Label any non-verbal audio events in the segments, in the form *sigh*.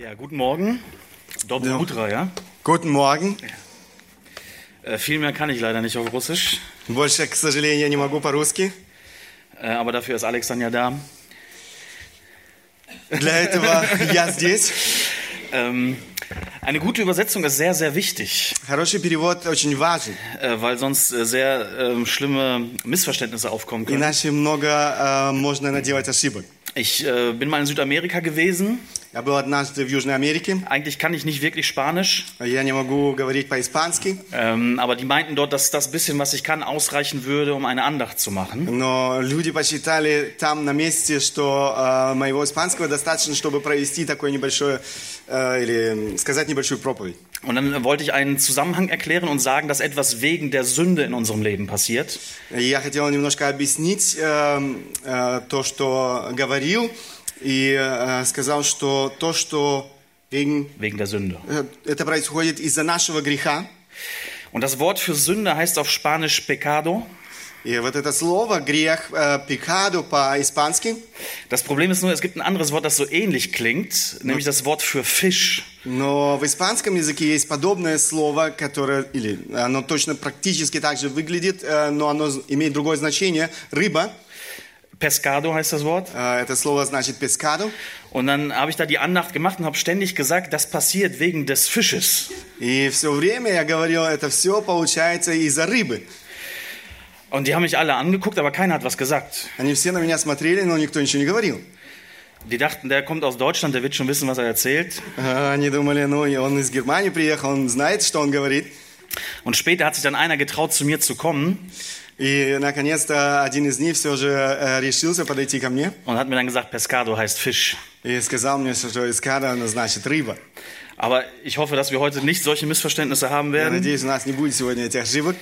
Ja, guten Morgen. Dobro утро, ja? Guten Morgen. Äh, viel mehr kann ich leider nicht auf Russisch, Больше, к сожалению, не могу по-русски. äh, aber dafür ist Alex dann ja da. Для этого *laughs* я здесь. Ähm, eine gute Übersetzung ist sehr, sehr wichtig, Хороший перевод очень важен. äh, weil sonst äh, sehr ähm, schlimme Missverständnisse aufkommen können. Иначе много э, можно наделать ошибок. Ich äh, bin mal in Südamerika gewesen. Я был однажды в Южной Америке. Eigentlich kann ich nicht wirklich Spanisch, Я не могу говорить по-испански, ähm, aber die meinten dort, dass das bisschen, was ich kann, ausreichen würde, um eine Andacht zu machen. но люди посчитали там на месте, что э, моего испанского достаточно, чтобы провести такое небольшое э, или сказать небольшую проповедь. Und dann wollte ich einen Zusammenhang erklären und sagen, dass etwas wegen der Sünde in unserem Leben passiert. И Я хотел немножко объяснить э, э, то, что говорил, и э, сказал, что то, что wegen Wegen der Sünde. Э, Это происходит из-за нашего греха. Und das Wort für Sünde heißt auf Spanisch pecado. И вот это слово грех, э, пекаду по-испански, Das Problem ist nur, es gibt ein anderes Wort, das so ähnlich klingt, nämlich das Wort für Fisch. но в испанском языке есть подобное слово, которое, или оно точно практически так же выглядит, э, но оно имеет другое значение, рыба. Pescado heißt das Wort. Э, Это слово значит пескаду. Und dann habe ich da die Andacht gemacht und habe ständig gesagt, das passiert wegen des Fisches. И все время я говорил, это все получается из-за рыбы. Und die haben mich alle angeguckt, aber keiner hat was gesagt. Они все на меня смотрели, но никто ничего не говорил. Die dachten, der kommt aus Deutschland, der wird schon wissen, was er erzählt. Э, Они думали, ну, и он из Германии приехал, он знает, что он говорит. Und später hat sich dann einer getraut, zu mir zu kommen И, наконец-то, один из них все же э, решился подойти ко мне und hat mir dann gesagt, Pescado heißt Fisch. и сказал мне, что она значит рыба. Aber ich hoffe, dass wir heute nicht solche Missverständnisse haben Я werden. надеюсь, у нас не будет сегодня этих ошибок.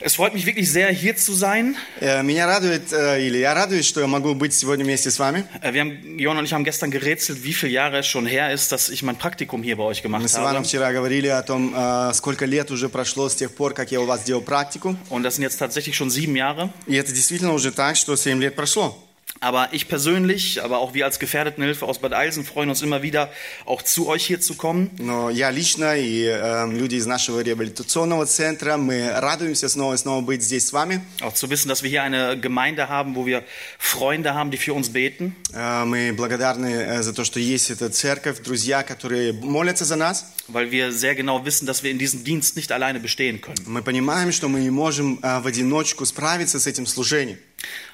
Es freut mich wirklich sehr, hier zu sein. Э, Меня радует, э, или я радуюсь, что я могу быть сегодня вместе с вами. Äh, Wir haben, Johann und ich haben gestern gerätselt, wie viele Jahre es schon her ist, dass ich mein Praktikum hier bei euch Мы gemacht с Иваном habe. вчера говорили о том, э, сколько лет уже прошло с тех пор, как я у вас делал практику. Und das sind jetzt tatsächlich schon sieben Jahre. И это действительно уже так, что 7 лет прошло. Aber ich persönlich, aber auch wir als Gefährdetenhilfe aus Bad Eilsen freuen uns immer wieder, auch zu euch hier zu kommen. Но я лично и э, люди из нашего реабилитационного центра, мы радуемся снова и снова быть здесь с вами. Auch zu wissen, dass wir hier eine Gemeinde haben, wo wir Freunde haben, die für uns beten. Э, Мы благодарны э, за то, что есть эта церковь, друзья, которые молятся за нас. Weil wir sehr genau wissen, dass wir in diesem Dienst nicht alleine bestehen können. Мы понимаем, что мы не можем э, в одиночку справиться с этим служением.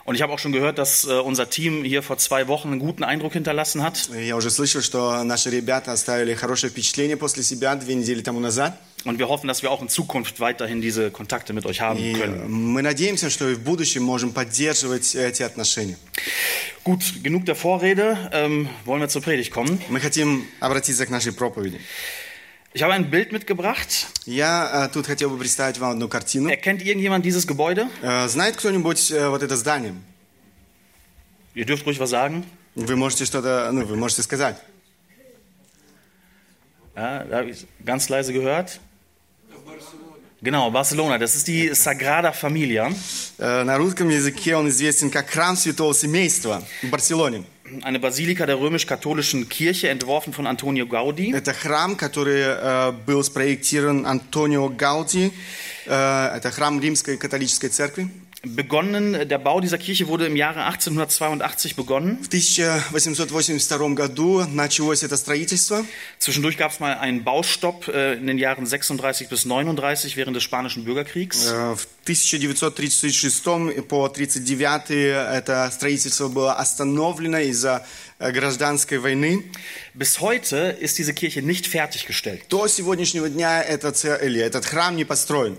Und ich habe auch schon gehört, dass äh, unser Team hier vor zwei Wochen einen guten Eindruck hinterlassen hat. Я уже слышал, что наши ребята оставили хорошее впечатление после себя две недели тому назад. Und wir hoffen, dass wir auch in Zukunft weiterhin diese Kontakte mit euch haben И können. мы надеемся, что и в будущем можем поддерживать эти отношения. Gut, genug der Vorrede. Ähm, wollen wir zur Predigt kommen? Мы хотим обратиться к нашей проповеди. Ich habe ein Bild mitgebracht. Я э, тут хотел бы представить вам одну картину. Erkennt irgendjemand dieses Gebäude? Э, Знает кто-нибудь э, вот это здание? Ihr dürft ruhig was sagen. Вы можете что-то, ну, вы можете сказать. Ja, da habe ich ganz leise gehört. Genau, Barcelona. Das ist die Sagrada Familia. Э, На русском языке он известен как храм Святого Семейства в Барселоне. Eine Basilika der römisch-katholischen Kirche, entworfen von Antonio Gaudi. Это храм, который э, был спроектирован Антонио Гауди. Э, это храм Римской католической церкви. Begonnen, der Bau dieser Kirche wurde im Jahre 1882 begonnen. В 1882 году началось это строительство. Zwischendurch gab es mal einen Baustopp äh, in den Jahren 36 bis 39 während des Spanischen Bürgerkriegs. Э, В 1936 по 1939 это строительство было остановлено из-за э, гражданской войны. Bis heute ist diese Kirche nicht fertiggestellt. До сегодняшнего дня этот, ц- или этот храм не построен.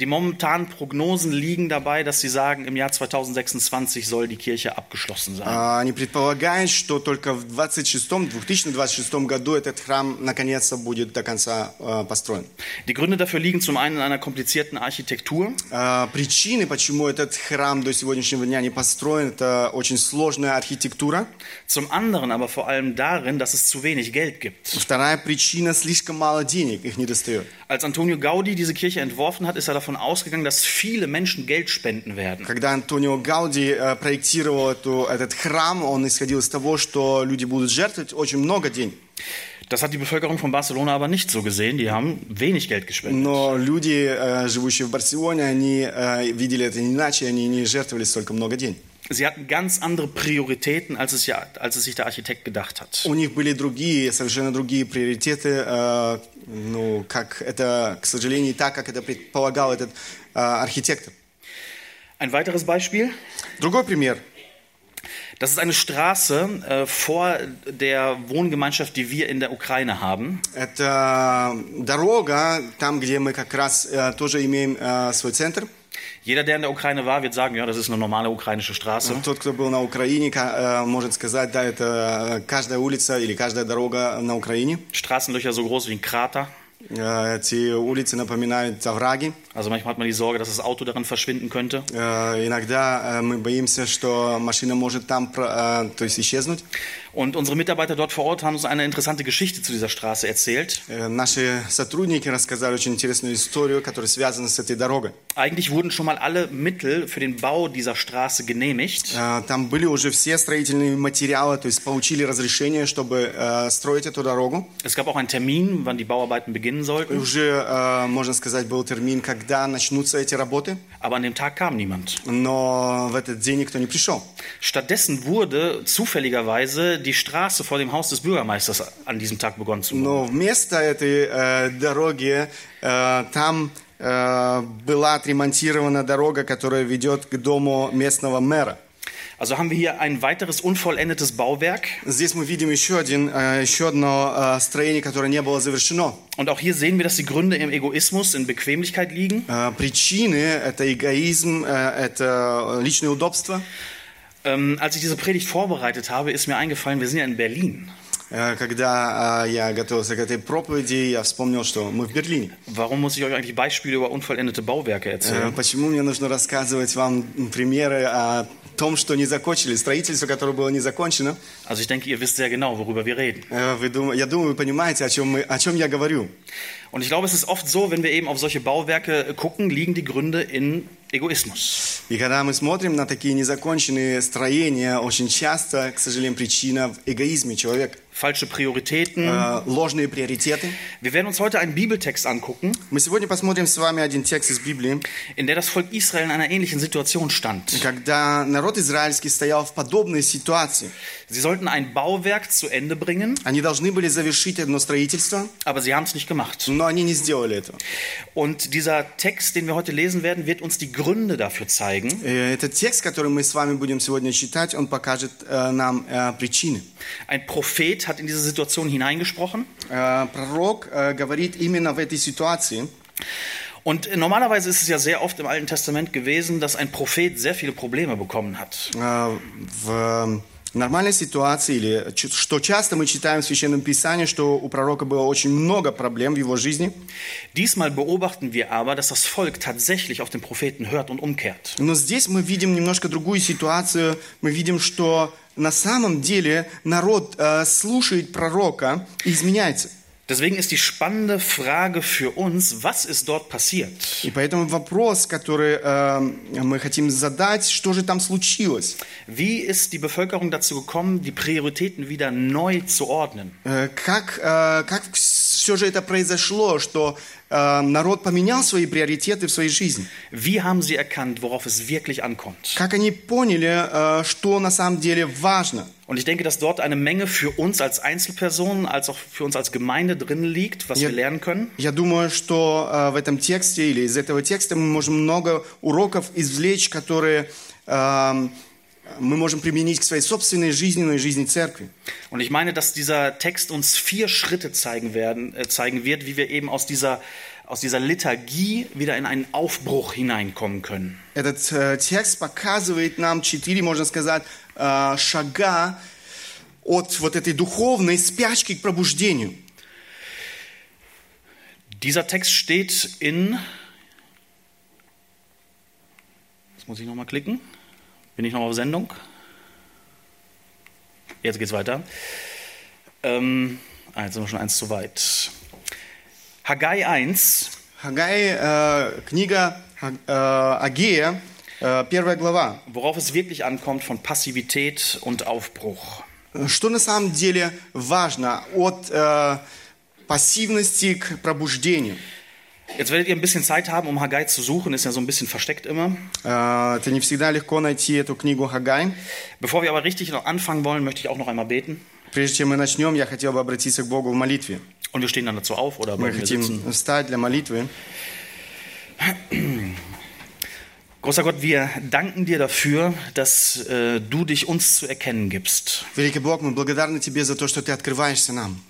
Die momentanen Prognosen liegen dabei, dass sie sagen, im Jahr 2026 soll die Kirche abgeschlossen sein. А, Они предполагают, что только в 26 2026 году этот храм наконец-то будет до конца э, построен. Die Gründe dafür liegen zum einen in einer komplizierten Architektur. А, Причины, почему этот храм до сегодняшнего дня не построен, это очень сложная архитектура. Zum anderen aber vor allem darin, dass es zu wenig Geld gibt. Вторая причина – слишком мало денег, их не достает. Als Antonio Gaudi diese Kirche entworfen hat, ist er davon ausgegangen, dass viele Menschen Geld spenden werden. Когда Антонио Гауди э, проектировал эту, этот храм, он исходил из того, что люди будут жертвовать очень много денег. Das hat die Bevölkerung von Barcelona aber nicht so gesehen. Die haben wenig Geld gespendet. Но люди, э, живущие в Барселоне, они э, видели это иначе, они не жертвовали столько много денег. Sie hatten ganz andere Prioritäten, als es, ja, als es sich der Architekt gedacht hat. У них были другие, совершенно другие приоритеты, э, ну, как это, к сожалению, не так, как это предполагал этот э, архитектор. Ein weiteres Beispiel. Другой пример. Das ist eine Straße äh, vor der Wohngemeinschaft, die wir in der Ukraine haben. Это дорога, там, где мы как раз э, тоже имеем э, свой центр. Jeder, der in der Ukraine war, wird sagen, ja, das ist eine normale ukrainische Straße. Тот, кто был на Украине, ка- э, может сказать, да, это каждая улица или каждая дорога на Украине. Straßenlöcher so groß wie ein Krater. Э, Эти улицы напоминают овраги. Also manchmal hat man die Sorge, dass das Auto darin verschwinden könnte. Э, Иногда э, мы боимся, что машина может там про- э, то есть исчезнуть. Und unsere Mitarbeiter dort vor Ort haben uns eine interessante Geschichte zu dieser Straße erzählt. Э, Наши сотрудники рассказали очень интересную историю, которая связана с этой дорогой. Eigentlich wurden schon mal alle Mittel für den Bau dieser Straße genehmigt. Э, Там были уже все строительные материалы, то есть получили разрешение, чтобы э, строить эту дорогу. Es gab auch einen Termin, wann die Bauarbeiten beginnen И sollten. уже, э, можно сказать, был термин, когда начнутся эти работы. Aber an dem Tag kam niemand. Но в этот день никто не пришел. Stattdessen wurde zufälligerweise die Straße vor dem Haus des Bürgermeisters an diesem Tag begonnen zu bauen. Но вместо этой э, дороги э, там э, была отремонтирована дорога, которая ведет к дому местного мэра. Also haben wir hier ein weiteres unvollendetes Bauwerk. Здесь мы видим еще, один, э, еще одно э, строение, которое не было завершено. Und auch hier sehen wir, dass die Gründe im Egoismus, in Bequemlichkeit liegen. Э, Причины – это эгоизм, э, это личное удобство. Ähm, als ich diese Predigt vorbereitet habe, ist mir eingefallen, wir sind ja in Berlin. Э, Когда э, я готовился к этой проповеди, я вспомнил, что мы в Берлине. Warum muss ich euch eigentlich Beispiele über unvollendete Bauwerke Э, erzählen? Почему мне нужно рассказывать вам примеры о том, что не закончили, строительство, которое было не закончено? Also ich denke, ihr wisst sehr genau, worüber wir reden. Э, Вы дум- Я думаю, вы понимаете, о чем, мы, о чем я говорю. Und ich glaube, es ist oft so, wenn wir eben auf solche Bauwerke gucken, liegen die Gründe in Egoismus. И когда мы смотрим на такие незаконченные строения, очень часто, к сожалению, причина в эгоизме человека. Falsche Prioritäten. Э, Ложные приоритеты. Wir werden uns heute einen Bibeltext angucken, Мы сегодня посмотрим с вами один текст из Библии, in der das Volk Israel in einer ähnlichen Situation stand. когда народ израильский стоял в подобной ситуации. Sie sollten ein Bauwerk zu Ende bringen, Они должны были завершить одно строительство, aber sie haben es nicht gemacht. но они не сделали этого. Und dieser Text, den wir heute lesen werden, wird uns die Gründe dafür zeigen. Э, Этот текст, который мы с вами будем сегодня читать, он покажет э, нам э, причины. Ein Prophet hat in diese Situation hineingesprochen. Э, Пророк э, говорит именно в этой ситуации. Und normalerweise ist es ja sehr oft im Alten Testament gewesen, dass ein Prophet sehr viele Probleme bekommen hat. э, в нормальной ситуации, или что часто мы читаем в Священном Писании, что у пророка было очень много проблем в его жизни. Diesmal beobachten wir aber, dass das Volk tatsächlich auf den Propheten hört und umkehrt. Но здесь мы видим немножко другую ситуацию. Мы видим, что на самом деле народ э, слушает пророка и изменяется. Deswegen ist die spannende Frage für uns, was ist dort passiert? И поэтому вопрос, который э, мы хотим задать, что же там случилось? Wie ist die Bevölkerung dazu gekommen, die Prioritäten wieder neu zu ordnen? Э, Как, э, как все же это произошло, что э, народ поменял свои приоритеты в своей жизни? Wie haben sie erkannt, worauf es wirklich ankommt? Как они поняли, э, что на самом деле важно? Und ich denke, dass dort eine Menge für uns als Einzelpersonen, als auch für uns als Gemeinde drin liegt, was Ja. wir lernen können. Я думаю, что э, в этом тексте или из этого текста мы можем много уроков извлечь, которые э, мы можем применить к своей собственной жизни, но и жизни церкви. Und ich meine, dass dieser Text uns vier Schritte zeigen, werden, äh, zeigen wird, wie wir eben aus dieser, aus dieser Liturgie wieder in einen Aufbruch hineinkommen können. Этот э, текст показывает нам четыре, можно сказать, э, шага от вот этой духовной спячки к пробуждению. Dieser Text steht in. Jetzt muss ich nochmal klicken. Bin ich noch auf Sendung? Jetzt geht's weiter. Ähm, ah, jetzt sind wir schon eins zu weit. Haggai 1, Хагай, э, книга Ха- э, Агея, э, первая глава. worauf es wirklich ankommt von Passivität und Aufbruch. Что на самом деле важно от э, пассивности к пробуждению? Jetzt werdet ihr ein bisschen Zeit haben, um Haggai zu suchen, ist ja so ein bisschen versteckt immer. Э, это не всегда легко найти эту книгу Хагай. Bevor wir aber richtig noch anfangen wollen, möchte ich auch noch einmal beten. Прежде чем мы начнем, я хотел бы обратиться к Богу в молитве. Und wir stehen dann dazu auf oder Мы bleiben wir хотим sitzen. встать для молитвы. *clears throat* Großer Gott, wir danken dir dafür, dass äh, du dich uns zu erkennen gibst. Великий Бог, мы благодарны Тебе за то, что Ты открываешься нам.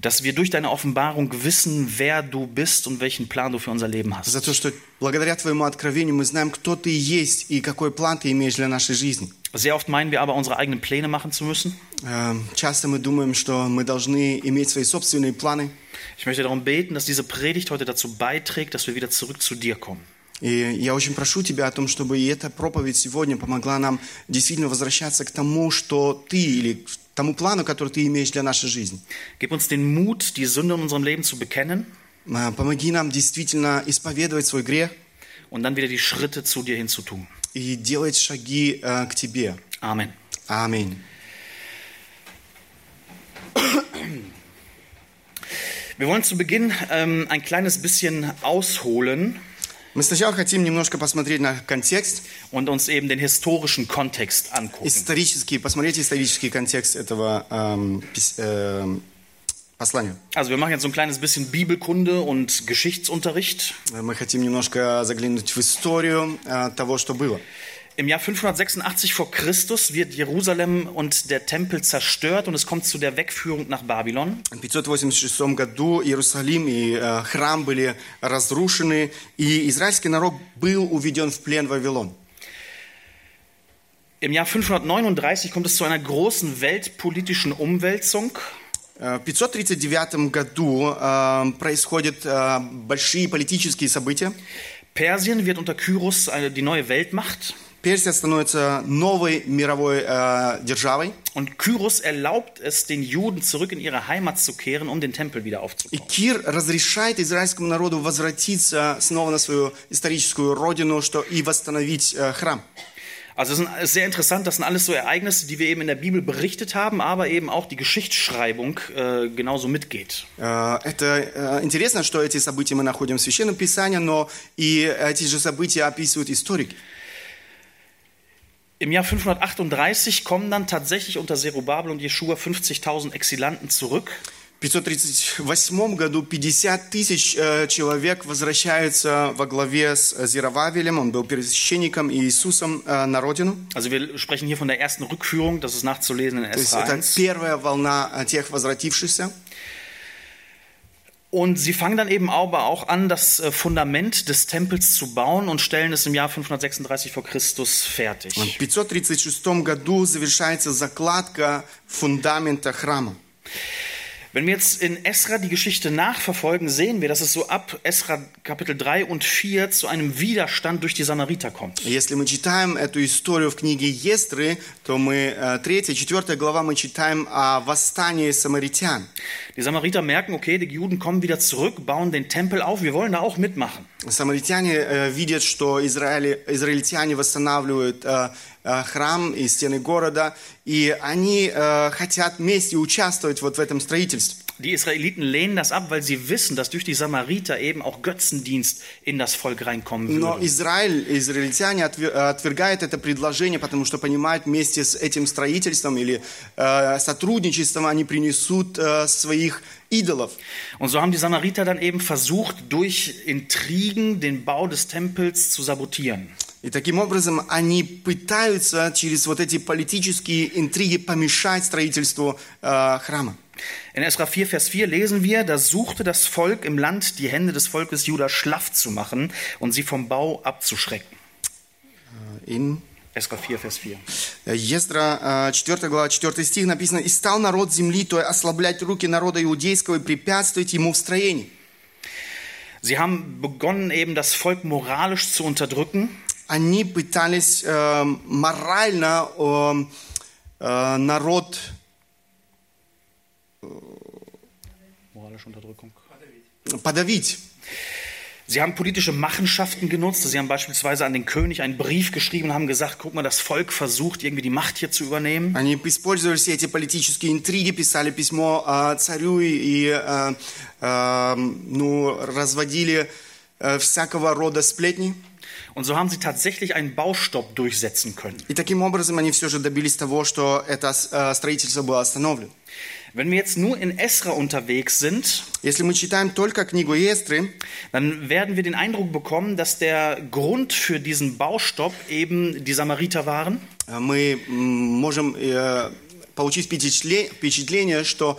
Dass wir durch deine Offenbarung wissen, wer du bist und welchen Plan du für unser Leben hast. За то, что благодаря Твоему откровению мы знаем, кто Ты есть и какой план Ты имеешь для нашей жизни. Sehr oft meinen wir aber, unsere eigenen Pläne machen zu müssen. Э, Часто мы думаем, что мы должны иметь свои собственные планы. Ich möchte darum beten, dass diese Predigt heute dazu beiträgt, dass wir wieder zurück zu dir kommen. И я очень прошу Тебя о том, чтобы и эта проповедь сегодня помогла нам действительно возвращаться к тому, что Ты или к тому плану, который Ты имеешь для нашей жизни. Gib uns den Mut, die Sünde in unserem Leben zu bekennen Э, Помоги нам действительно исповедовать свой грех und dann wieder die Schritte zu dir hinzutun. и делать шаги э, к Тебе. Amen. Аминь. Wir wollen zu Beginn ähm, ein kleines bisschen ausholen Мы сначала хотим немножко посмотреть на контекст, und uns eben den historischen Kontext angucken. исторический, посмотреть исторический контекст этого эм, пис- эм, послания. Also wir machen jetzt so ein kleines bisschen Bibelkunde und Geschichtsunterricht. Мы хотим немножко заглянуть в историю э, того, что было. Im Jahr 586 vor Christus wird Jerusalem und der Tempel zerstört und es kommt zu der Wegführung nach Babylon. В 586 году Иерусалим и э, храм были разрушены, и израильский народ был уведен в плен в Вавилон. Im Jahr 539 kommt es zu einer großen weltpolitischen Umwälzung. Э, В 539 году э, происходят э, большие политические события. Persien wird unter Kyros eine, die neue Weltmacht. Персия становится новой мировой э, державой. Und Kyros erlaubt es den Juden zurück in ihre Heimat zu kehren, um den Tempel wieder И aufzubauen. Кир разрешает израильскому народу возвратиться снова на свою историческую родину что, и восстановить э, храм. Also es ist ein- ist sehr interessant, das sind alles so Ereignisse, die wir eben in der Bibel berichtet haben, aber eben auch die Geschichtsschreibung äh, genauso mitgeht. Э, Это э, интересно, что эти события мы находим в Священном Писании, но и эти же события описывают историки. Im Jahr 538 kommen dann tatsächlich unter Zerubabel und Jeschua 50.000 Exilanten zurück. В 538 году 50 тысяч э, человек возвращаются во главе с Зеровавелем, он был первосвященником и Иисусом э, на родину. Also wir sprechen hier von der ersten Rückführung, das ist nachzulesen in То есть Esra это 1. первая волна э, тех возвратившихся. Und sie fangen dann eben aber auch an, das äh, Fundament des Tempels zu bauen und stellen es im Jahr 536 vor Christus fertig. В 536 году завершается закладка фундамента храма. Wenn wir jetzt in Esra die Geschichte nachverfolgen, sehen wir, dass es so ab Esra Kapitel 3 und 4 zu einem Widerstand durch die Samariter kommt. Если мы читаем эту историю в книге Естры, то мы, э, третья, четвертая глава, мы читаем о восстании самаритян. Die Samariter merken, okay, die Juden kommen wieder zurück, bauen den Tempel auf, wir wollen da auch mitmachen. Самаритяне э, видят, что Израиле, израильтяне восстанавливают э, э, храм и стены города, и они э, хотят вместе участвовать вот в этом строительстве. Die Israeliten lehnen das ab, weil sie wissen, dass durch die Samariter eben auch Götzendienst in das Volk reinkommen Но würde. Израиль, израильтяне отвер- отвергают это предложение, потому что понимают, вместе с этим строительством или э, сотрудничеством они принесут э, своих идолов. Und so haben die Samariter dann eben versucht, durch Intrigen den Bau des Tempels zu sabotieren. И таким образом они пытаются через вот эти политические интриги помешать строительству э, храма. In Esra 4, Vers 4 lesen wir, da suchte das Volk im Land, die Hände des Volkes Juda schlaff zu machen und sie vom Bau abzuschrecken. In Esra 4, Vers 4. Ездра, 4 глава, 4 стих написано, «И стал народ земли той ослаблять руки народа иудейского и препятствовать ему в строении». Sie haben begonnen, eben das Volk moralisch zu unterdrücken. Они пытались э, морально э, э, народ Moralische Unterdrückung. подавить. Sie haben politische Machenschaften genutzt. Sie haben beispielsweise an den König einen Brief geschrieben und haben gesagt, guck mal, das Volk versucht irgendwie die Macht hier zu übernehmen. Они использовали все эти политические интриги, писали письмо э, царю и э, э, ну, разводили э, всякого рода сплетни. Und so haben sie tatsächlich einen Baustopp durchsetzen können. И таким образом они все же добились того, что это э, строительство было остановлено. Wenn wir jetzt nur in Esra unterwegs sind, Если мы читаем только книгу Естры, dann werden wir den Eindruck bekommen, dass der Grund für diesen Baustopp eben die Samariter waren. э, мы м, можем э, получить впечатле- впечатление, что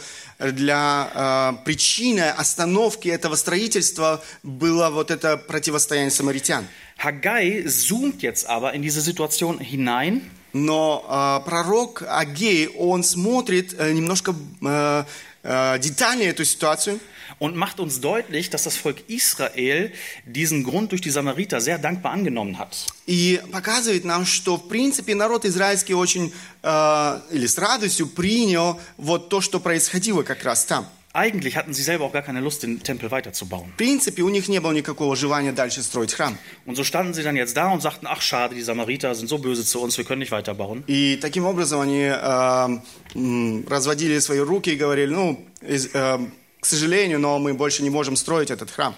для э, причины остановки этого строительства было вот это противостояние самаритян. Haggai zoomt jetzt aber in diese Situation hinein Но э, пророк Агей, он смотрит э, немножко э, э, детальнее эту ситуацию und macht uns deutlich, dass das Volk Israel diesen Grund durch die Samariter sehr dankbar angenommen hat. и показывает нам, что в принципе народ израильский очень э, или с радостью принял вот то, что происходило как раз там. Eigentlich hatten sie selber auch gar keine Lust, den Tempel weiterzubauen. В принципе, у них не было никакого желания дальше строить храм. Und so standen sie dann jetzt da und sagten, ach schade, die Samariter sind so böse zu uns, wir können nicht weiterbauen. И таким образом они э, м, разводили свои руки и говорили, ну, из- э, к сожалению, но мы больше не можем строить этот храм.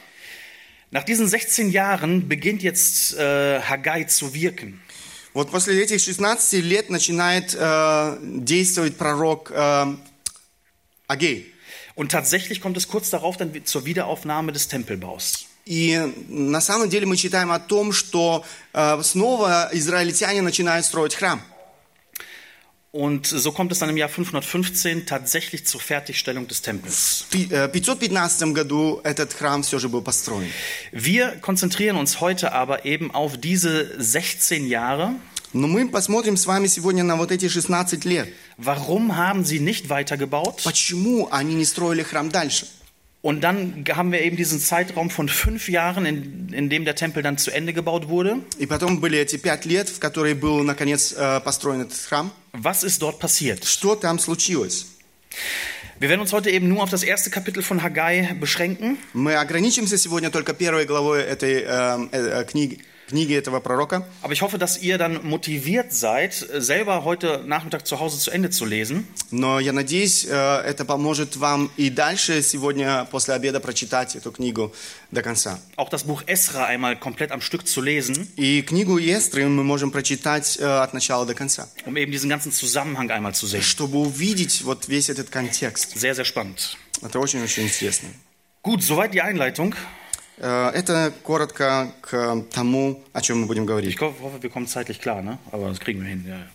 Nach diesen 16 Jahren beginnt jetzt äh, Haggai zu wirken. Вот после этих 16 лет начинает э, действовать пророк э, Агей. Und tatsächlich kommt es kurz darauf dann zur Wiederaufnahme des Tempelbaus. И на самом деле мы читаем о том, что э, снова израильтяне начинают строить храм. Und so kommt es dann im Jahr 515 tatsächlich zur Fertigstellung des Tempels. В пи- э, 515 году этот храм все же был построен. Wir konzentrieren uns heute aber eben auf diese 16 Jahre. Но мы посмотрим с вами сегодня на вот эти 16 лет. Warum haben sie nicht weitergebaut? Почему они не строили храм дальше? Und dann haben wir eben diesen Zeitraum von fünf Jahren, in, in dem der Tempel dann zu Ende gebaut wurde. И потом были эти пять лет, в которые был, наконец, э, построен этот храм. Was ist dort passiert? Что там случилось? Wir werden uns heute eben nur auf das erste Kapitel von Haggai beschränken. Мы ограничимся сегодня только первой главой этой э, э, э, книги, книги этого пророка. Aber ich hoffe, dass ihr dann motiviert seid, selber heute Nachmittag zu Hause zu Ende zu lesen. Но я надеюсь, э, это поможет вам и дальше сегодня после обеда прочитать эту книгу до конца. Auch das Buch Esra einmal komplett am Stück zu lesen, И книгу Естры мы можем прочитать э, от начала до конца, um eben diesen ganzen Zusammenhang einmal zu sehen. чтобы увидеть вот весь этот контекст. Sehr, sehr spannend. Это очень-очень интересно. Gut, soweit die Einleitung. Э, Это коротко к тому, о чем мы будем Ich говорить. hoffe, wir kommen zeitlich klar, ne? aber das kriegen wir hin. Ja. ja.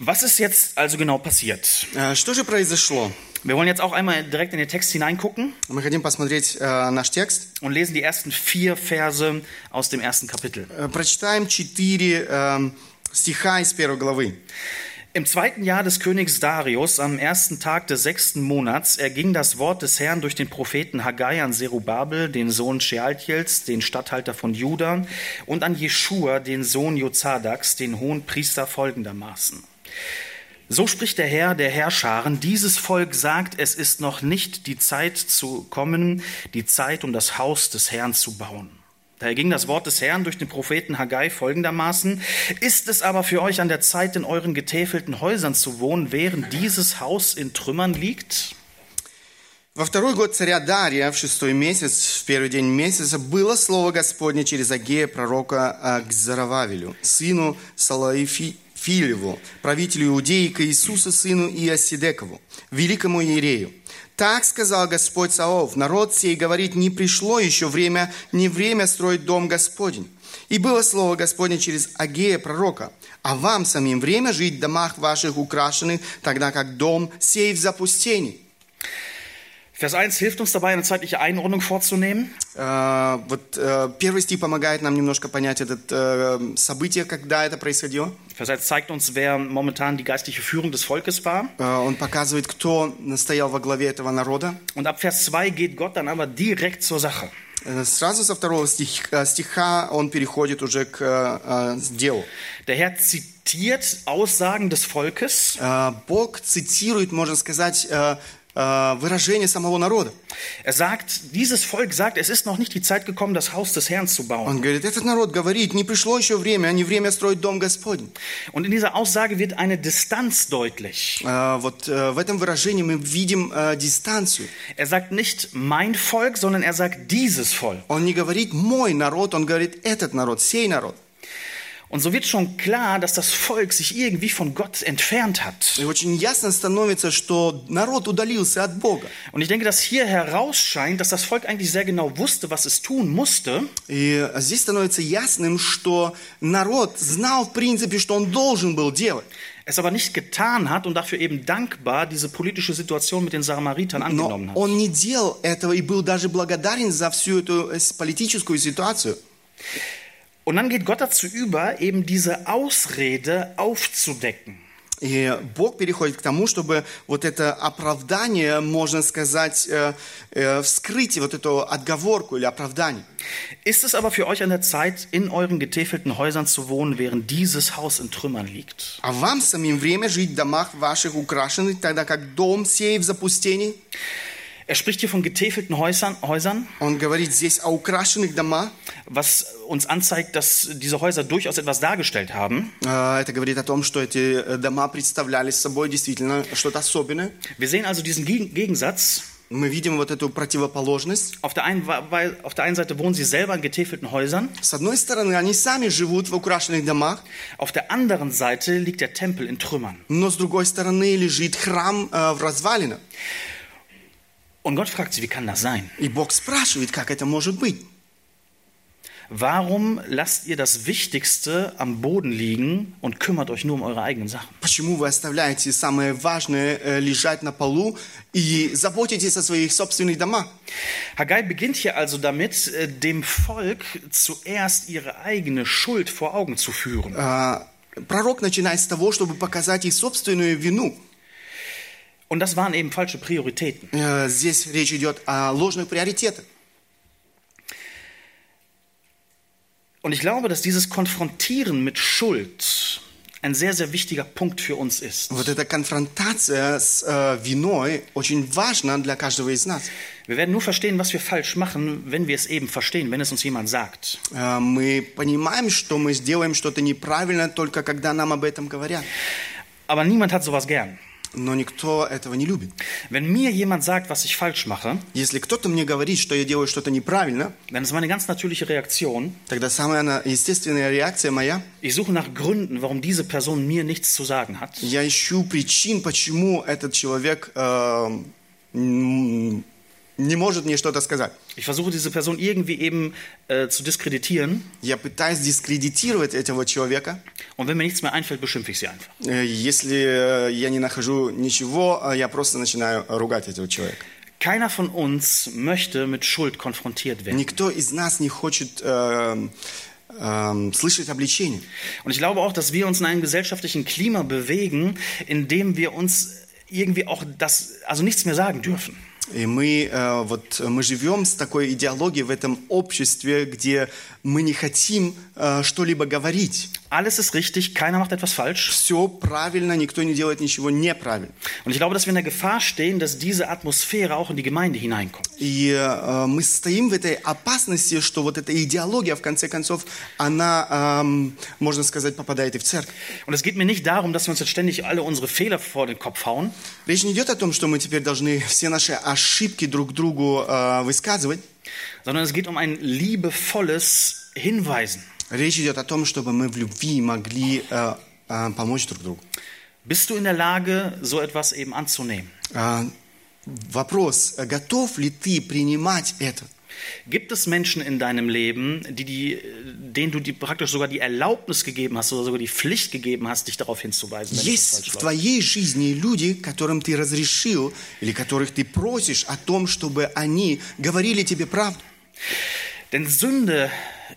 Was ist jetzt also genau passiert? Э, Что же произошло? Wir wollen jetzt auch einmal direkt in den Text hineingucken Мы хотим посмотреть э, наш текст. und lesen die ersten vier Verse aus dem ersten Kapitel. Э, Прочитаем четыре э, стиха из первой главы. Im zweiten Jahr des Königs Darius, am ersten Tag des sechsten Monats, erging das Wort des Herrn durch den Propheten Haggai an Zerubabel, den Sohn Shealtiels, den Statthalter von Juda, und an Jeschua, den Sohn Jozadaks, den hohen Priester, folgendermaßen. So spricht der Herr der Herrscharen, dieses Volk sagt, es ist noch nicht die Zeit zu kommen, die Zeit, um das Haus des Herrn zu bauen. Daher ging das Wort des Herrn durch den Propheten Haggai folgendermaßen, ist es aber für euch an der Zeit, in euren getäfelten Häusern zu wohnen, während dieses Haus in Trümmern liegt? Во второй год царя Дария, в шестой месяц, в первый день месяца, было слово Господне через Агея, пророка э, к Зарававелю, сыну Салаифилеву, правителю Иудеи, к Иисусу, сыну Иосидекову, великому иерею. Так сказал Господь Саов, народ сей говорит, не пришло еще время, не время строить дом Господень. И было слово Господне через Агея, пророка, а вам самим время жить в домах ваших украшенных, тогда как дом сей в запустении. Vers 1 hilft uns dabei, eine zeitliche Einordnung vorzunehmen. Э, Вот э, первый стих помогает нам немножко понять это э, событие, когда это происходило. Vers 1 zeigt uns, wer momentan die geistliche Führung des Volkes war. Э, Он показывает, кто стоял во главе этого народа. Und ab Vers 2 geht Gott dann aber direkt zur Sache. Э, Сразу со второго стих- э, стиха он переходит уже к э, э, делу. Der Herr zitiert zitiert Aussagen des Volkes. Э, Бог цитирует, можно сказать, э, э, выражение самого народа. Er sagt, dieses Volk sagt, es ist noch nicht die Zeit gekommen, das Haus des Herrn zu bauen. Он говорит, этот народ говорит, не пришло еще время, а не время строить дом Господень. Und in dieser Aussage wird eine Distanz deutlich. Э, Вот э, в этом выражении мы видим э, дистанцию. Er sagt nicht mein Volk, sondern er sagt dieses Volk. Он не говорит мой народ, он говорит этот народ, сей народ. Und so wird schon klar, dass das Volk sich irgendwie von Gott entfernt hat. И очень ясно становится, что народ удалился от Бога. Und ich denke, dass hier herausscheint, dass das Volk eigentlich sehr genau wusste, was es tun musste. И здесь становится ясным, что народ знал, в принципе, что он должен был делать. Es aber nicht getan hat und dafür eben dankbar diese politische Situation mit den Samaritern Но angenommen hat. он не делал этого и был даже благодарен за всю эту э, с- политическую ситуацию. Und dann geht Gott dazu über, eben diese Ausrede aufzudecken. И Бог переходит к тому, чтобы вот это оправдание, можно сказать, э, э, вскрыть вот эту отговорку или оправдание. Ist es aber für euch an der Zeit, in euren getäfelten Häusern zu wohnen, während dieses Haus in Trümmern liegt? А вам самим время жить в домах ваших украшенных, тогда как дом сей в запустении? Er spricht hier von getäfelten Häusern, Häusern, Он говорит здесь о украшенных домах. was uns anzeigt, dass diese Häuser durchaus etwas dargestellt haben. Э, Это говорит о том, что эти э, дома представляли собой действительно что-то особенное. Wir sehen also diesen Geg- Gegensatz. Мы видим вот эту противоположность. Auf der, einen, Wa- Wei- auf der einen Seite wohnen sie selber in getäfelten Häusern, С одной стороны, они сами живут в украшенных домах, auf der anderen Seite liegt der Tempel in Trümmern. но с другой стороны лежит храм э, в развалинах. Und Gott fragt sie, wie kann das sein? И Бог спрашивает, как это может быть. Warum lasst ihr das Wichtigste am Boden liegen und kümmert euch nur um eure eigenen Sachen? Почему вы оставляете самое важное э, лежать на полу и заботитесь о своих собственных домах? Haggai beginnt hier also damit, äh, dem Volk zuerst ihre eigene Schuld vor Augen zu führen. А, Пророк начинает с того, чтобы показать их собственную вину. Und das waren eben falsche Prioritäten. Э, Здесь речь идет о ложных приоритетах. Und ich glaube, dass dieses Konfrontieren mit Schuld ein sehr, sehr wichtiger Punkt für uns ist. Вот эта конфронтация с э, виной очень важна для каждого из нас. Wir werden nur verstehen, was wir falsch machen, wenn wir es eben verstehen, wenn es uns jemand sagt. Э, Мы понимаем, что мы сделаем что-то неправильно, только когда нам об этом говорят. Aber niemand hat sowas gern. Но никто этого не любит. Wenn mir jemand sagt, was ich falsch mache, Если кто-то мне говорит, что я делаю что-то неправильно, dann ist meine ganz natürliche Reaktion, тогда самая на- естественная реакция моя, ich suche nach Gründen, warum diese Person mir nichts zu sagen hat. я ищу причин, почему этот человек м, не может мне что-то сказать. Ich versuche diese Person irgendwie eben äh, zu diskreditieren Я пытаюсь дискредитировать этого человека. und wenn mir nichts mehr einfällt, beschimpfe ich sie einfach. Э, Если э, я не нахожу ничего, э, я просто начинаю ругать этого человека. Keiner von uns möchte mit Schuld konfrontiert werden. Никто из нас не хочет э, э, слышать обличение. Und ich glaube auch, dass wir uns in einem gesellschaftlichen Klima bewegen, in dem wir uns irgendwie auch das, also nichts mehr sagen dürfen. И мы, э, вот, мы живем с такой идеологией в этом обществе, где мы не хотим э, что-либо говорить. Alles ist richtig, keiner macht etwas falsch. Все правильно, никто не делает ничего неправильно. Und ich glaube, dass wir in der Gefahr stehen, dass diese Atmosphäre auch in die Gemeinde hineinkommt. И э, мы стоим в этой опасности, что вот эта идеология, в конце концов, она, эм, можно сказать, попадает и в церковь. Und es geht mir nicht darum, dass wir uns jetzt ständig alle unsere Fehler vor den Kopf hauen, Речь не идет о том, что мы теперь должны все наши ошибки друг другу э, высказывать. sondern es geht um ein liebevolles Hinweisen. Речь идет о том, чтобы мы в любви могли э, э, помочь друг другу. Bist du in der Lage, so etwas eben anzunehmen? Э, вопрос, э, готов ли ты принимать это? Gibt es Menschen in deinem Leben, die, die, denen du die, praktisch sogar die Erlaubnis gegeben hast oder sogar die Pflicht gegeben hast, dich darauf hinzuweisen? wenn etwas Есть falsch в läuft? твоей жизни люди, которым ты разрешил или которых ты просишь о том, чтобы они говорили тебе правду? Denn Sünde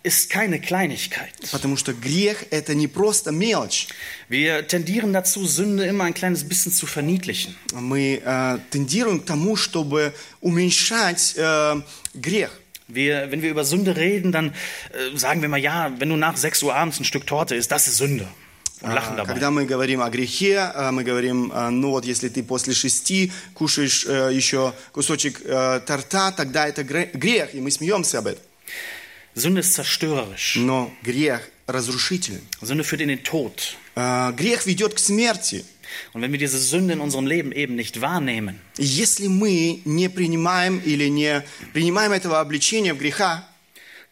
ist keine Kleinigkeit. Потому что грех – это не просто мелочь. Wir tendieren dazu, Sünde immer ein kleines bisschen zu verniedlichen. Мы э, тендируем к тому, чтобы уменьшать э, грех. Wir, wenn wir über Sünde reden, dann äh, sagen wir mal, ja, wenn du nach 6 Uhr abends ein Stück Torte isst, das ist Sünde. und lachen А, dabei. Когда мы говорим о грехе, а, мы говорим, а, ну вот если ты после шести кушаешь э, еще кусочек э, торта, тогда это гре- грех, и мы смеемся об этом. Sünde ist zerstörerisch. Но грех разрушителен. Sünde führt in den Tod. А, Грех ведет к смерти. Und wenn wir diese Sünde in unserem Leben eben nicht wahrnehmen, И Если мы не принимаем или не принимаем этого обличения в греха,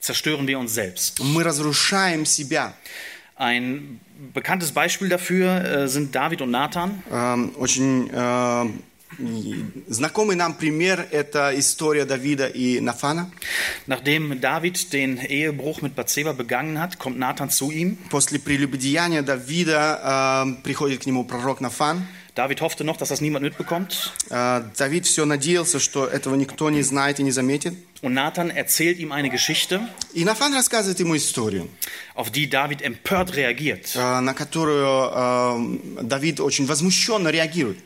zerstören wir uns selbst. мы разрушаем себя. Ein bekanntes Beispiel dafür äh, sind David und Nathan. Эм, Очень э, и знакомый нам пример – это история Давида и Нафана. Nachdem David den Ehebruch mit Bathseba begangen hat, kommt Nathan zu ihm. После прелюбодеяния Давида э, приходит к нему пророк Нафан. David hoffte noch, dass das niemand mitbekommt. Э, Давид все надеялся, что этого никто не знает и не заметит. Und Nathan erzählt ihm eine Geschichte, И Нафан рассказывает ему историю, auf die David empört reagiert. э, на которую э, Давид очень возмущенно реагирует.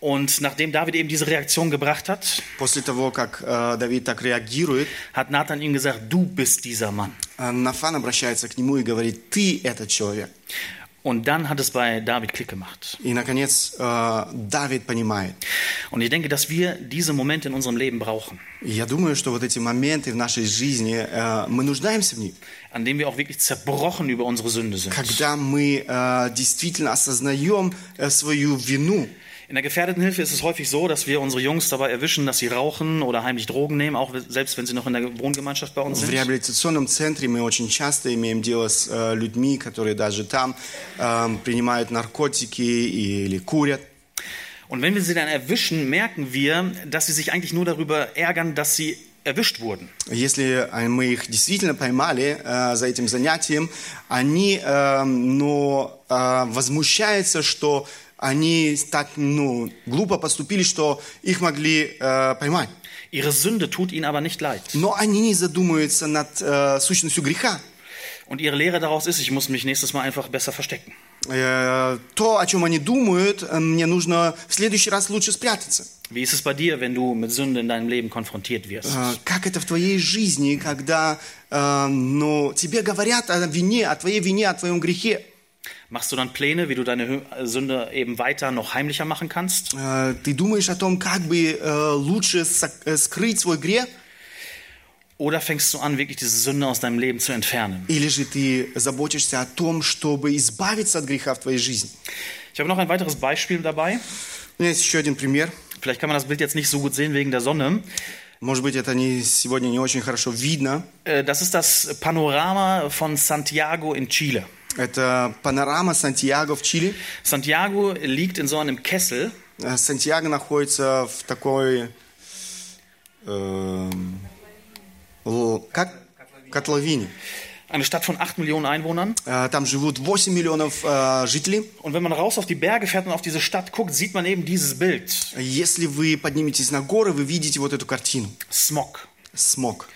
Und nachdem David eben diese Reaktion gebracht hat, После того, как э, Давид так реагирует, hat Nathan ihm gesagt, du bist dieser Mann. э, Нафан обращается к нему и говорит, ты этот человек. Und dann hat es bei David Klick gemacht. И, наконец, э, Давид понимает. Und ich denke, dass wir diese Momente in unserem Leben brauchen, И я думаю, что вот эти моменты в нашей жизни, э, мы нуждаемся в них. an denen wir auch wirklich zerbrochen über unsere Sünde sind. Когда мы э, действительно осознаем э, свою вину. In der Gefährdetenhilfe ist es häufig so, dass wir unsere Jungs dabei erwischen, dass sie rauchen oder heimlich Drogen nehmen, auch selbst wenn sie noch in der Wohngemeinschaft bei uns В sind. реабилитационном центре мы очень часто имеем дело с э, людьми, которые даже там э, принимают наркотики или курят. Und wenn wir sie dann erwischen, merken wir, dass sie sich eigentlich nur darüber ärgern, dass sie erwischt wurden. Если э, мы их действительно поймали э, за этим занятием, они э, ну, э, возмущаются, что они так ну, глупо поступили, что их могли э, поймать. Ihre Sünde tut ihnen aber nicht leid. Но они не задумываются над э, сущностью греха. Und ihre Lehre daraus ist, ich muss mich nächstes Mal einfach besser verstecken. Э, то, о чем они думают, э, мне нужно в следующий раз лучше спрятаться. Wie ist es bei dir, wenn du mit Sünde in deinem Leben konfrontiert wirst? Э, Как это в твоей жизни, когда ну, тебе говорят о вине, о твоей вине, о твоем грехе? Machst du dann Pläne, wie du deine Hö- Sünde eben weiter noch heimlicher machen kannst? Э, Ты думаешь о том, как бы э, лучше со- э, скрыть свой грех? Oder fängst du an, wirklich diese Sünde aus deinem Leben zu entfernen? Или же ты заботишься о том, чтобы избавиться от греха в твоей жизни? Ich habe noch ein weiteres Beispiel dabei. У меня есть еще один пример. Vielleicht kann man das Bild jetzt nicht so gut sehen wegen der Sonne. Может быть, это не, сегодня не очень хорошо видно. Äh, Das ist das Panorama von Santiago in Chile. Это панорама Сантьяго в Чили. Santiago liegt in so einem Kessel. Э, Сантьяго находится в такой... л- как? Котловине. Eine Stadt von 8 Millionen Einwohnern. Э, Там живут 8 миллионов э, жителей. Und wenn man raus auf die Berge fährt und auf diese Stadt guckt, sieht man eben dieses Bild. Если вы подниметесь на горы, вы видите вот эту картину. Smog. Смог.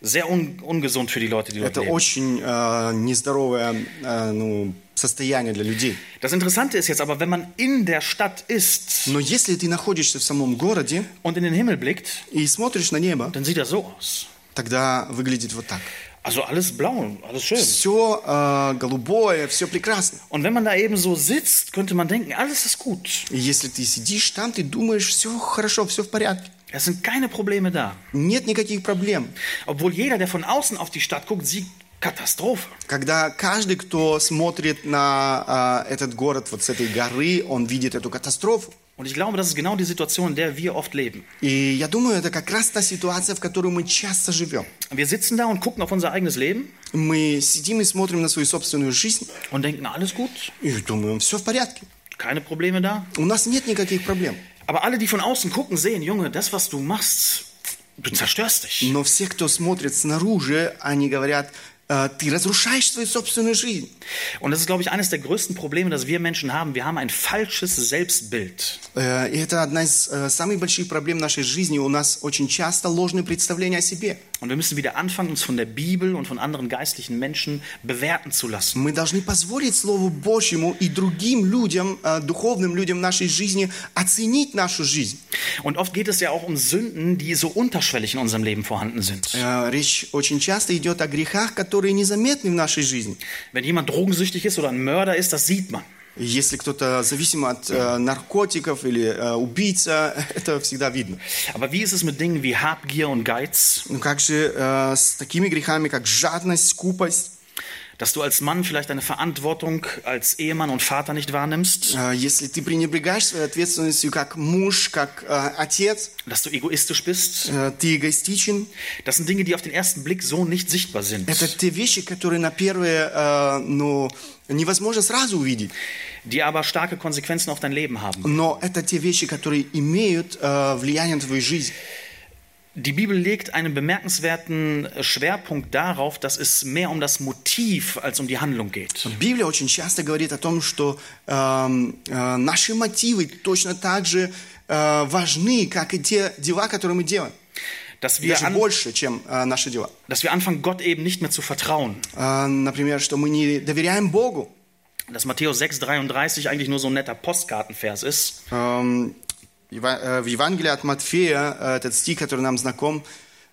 Sehr un ungesund für die Leute, die dort Это leben. очень э, нездоровое э, ну, состояние для людей. Das Interessante ist jetzt aber, wenn man in der Stadt ist Но если ты находишься в самом городе und in den Himmel blickt, и смотришь на небо, dann sieht das so aus. тогда выглядит вот так. Also alles blau, alles schön. Все э, голубое, все прекрасно. Und wenn man da eben so sitzt, könnte man denken, alles ist gut. И если ты сидишь там, ты думаешь, все хорошо, все в порядке. Es sind keine Probleme da. Нет никаких проблем. Obwohl jeder, der von außen auf die Stadt guckt, sieht Katastrophe. Когда каждый, кто смотрит на э, этот город вот с этой горы, он видит эту катастрофу. Und ich glaube, das ist genau die Situation, in der wir oft leben. И я думаю, это как раз та ситуация, в которой мы часто живем. Wir sitzen da und gucken auf unser eigenes Leben Мы сидим и смотрим на свою собственную жизнь und denken, alles gut, и думаем, все в порядке. keine Probleme da. У нас нет никаких проблем. Aber alle, die von außen gucken, sehen, Junge, das, was du machst, du zerstörst dich. Но все, кто смотрит снаружи, они говорят, «Э, ты разрушаешь свою собственную жизнь. Und das ist, glaube ich, eines der größten Probleme, das wir Menschen haben. Wir haben ein falsches Selbstbild. Э, И это одна из э, самых больших проблем нашей жизни. У нас очень часто ложные представления о себе. Und wir müssen wieder anfangen, uns von der Bibel und von anderen geistlichen Menschen bewerten zu lassen. Мы должны позволить Слову Божьему и другим людям, э, духовным людям в нашей жизни оценить нашу жизнь. Und oft geht es ja auch um Sünden, die so unterschwellig in unserem Leben vorhanden sind. Э, Речь очень часто идет о грехах, которые которые незаметны в нашей жизни. Wenn jemand drogensüchtig ist oder ein Mörder ist, das sieht man. Если кто-то зависим от э, наркотиков или э, убийца, *laughs* это всегда видно. Aber wie ist es mit Dingen wie Habgier und Geiz? Но как же э, с такими грехами, как жадность, скупость? Dass du als Mann vielleicht deine Verantwortung als Ehemann und Vater nicht wahrnimmst? Э, Если ты пренебрегаешь своей ответственностью как муж, как э, отец, Dass du egoistisch bist? э, ты эгоистичен, Das sind Dinge, die auf den ersten Blick so nicht sichtbar sind. это те вещи, которые на первое, э, ну, невозможно сразу увидеть. Die aber starke Konsequenzen auf dein Leben haben. Но это те вещи, которые имеют э, влияние на твою жизнь. Die Bibel legt einen bemerkenswerten Schwerpunkt darauf, dass es mehr um das Motiv als um die Handlung geht. Библия очень часто говорит о том, что эм, э, наши мотивы точно так же э, важны, как и те дела, которые мы делаем. Dass wir, Даже an, больше, чем э, наши дела. dass wir anfangen, Gott eben nicht mehr zu vertrauen. Э, например, что мы не доверяем Богу. Dass Matthäus 6,33 eigentlich nur so ein netter Postkartenvers ist. Эм, Ева- э, В Евангелии от Матфея э, этот стих, который нам знаком,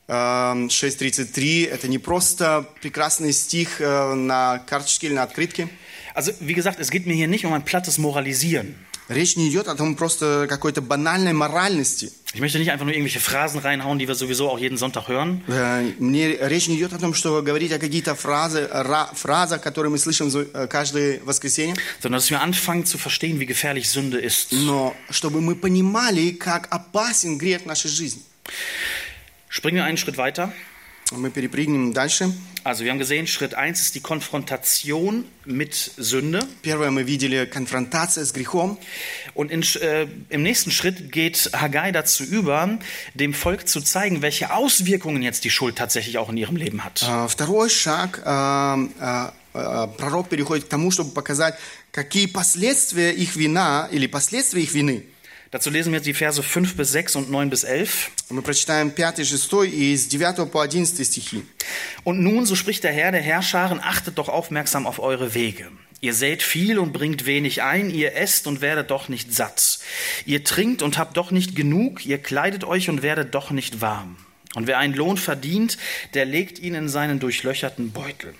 эм, 6.33, это не просто прекрасный стих э, на карточке или на открытке. Also, wie gesagt, es geht mir hier nicht um ein plattes Moralisieren. Речь не идет о том просто какой-то банальной моральности. Ich möchte nicht einfach nur irgendwelche Phrasen reinhauen, die wir sowieso auch jeden Sonntag hören, Э, Мне речь не идет о том, что говорить о какие-то фразы, ра- фразах, которые мы слышим за- э, каждое воскресенье, sondern dass wir anfangen zu verstehen, wie gefährlich Sünde ist. но чтобы мы понимали, как опасен грех в нашей жизни. Springen wir einen Schritt weiter. Мы перепрыгнем дальше. Also, wir haben gesehen, Schritt 1 ist die Konfrontation mit Sünde. Первое мы видели конфронтация с грехом. Und in, äh, im nächsten Schritt geht Haggai dazu über, dem Volk zu zeigen, welche Auswirkungen jetzt die Schuld tatsächlich auch in ihrem Leben hat. А, Второй шаг, а, а, а, пророк переходит к тому, чтобы показать, какие последствия их вина или последствия их вины. Dazu lesen wir jetzt die Verse 5 bis 6 und 9 bis 11. Мы прочитаем 5, 6 и с 9 по 11 стихи. Und nun, so spricht der Herr der Herrscharen, achtet doch aufmerksam auf eure Wege. Ihr sät viel und bringt wenig ein, ihr esst und werdet doch nicht satt. Ihr trinkt und habt doch nicht genug, ihr kleidet euch und werdet doch nicht warm. Und wer einen Lohn verdient, der legt ihn in seinen durchlöcherten Beutel.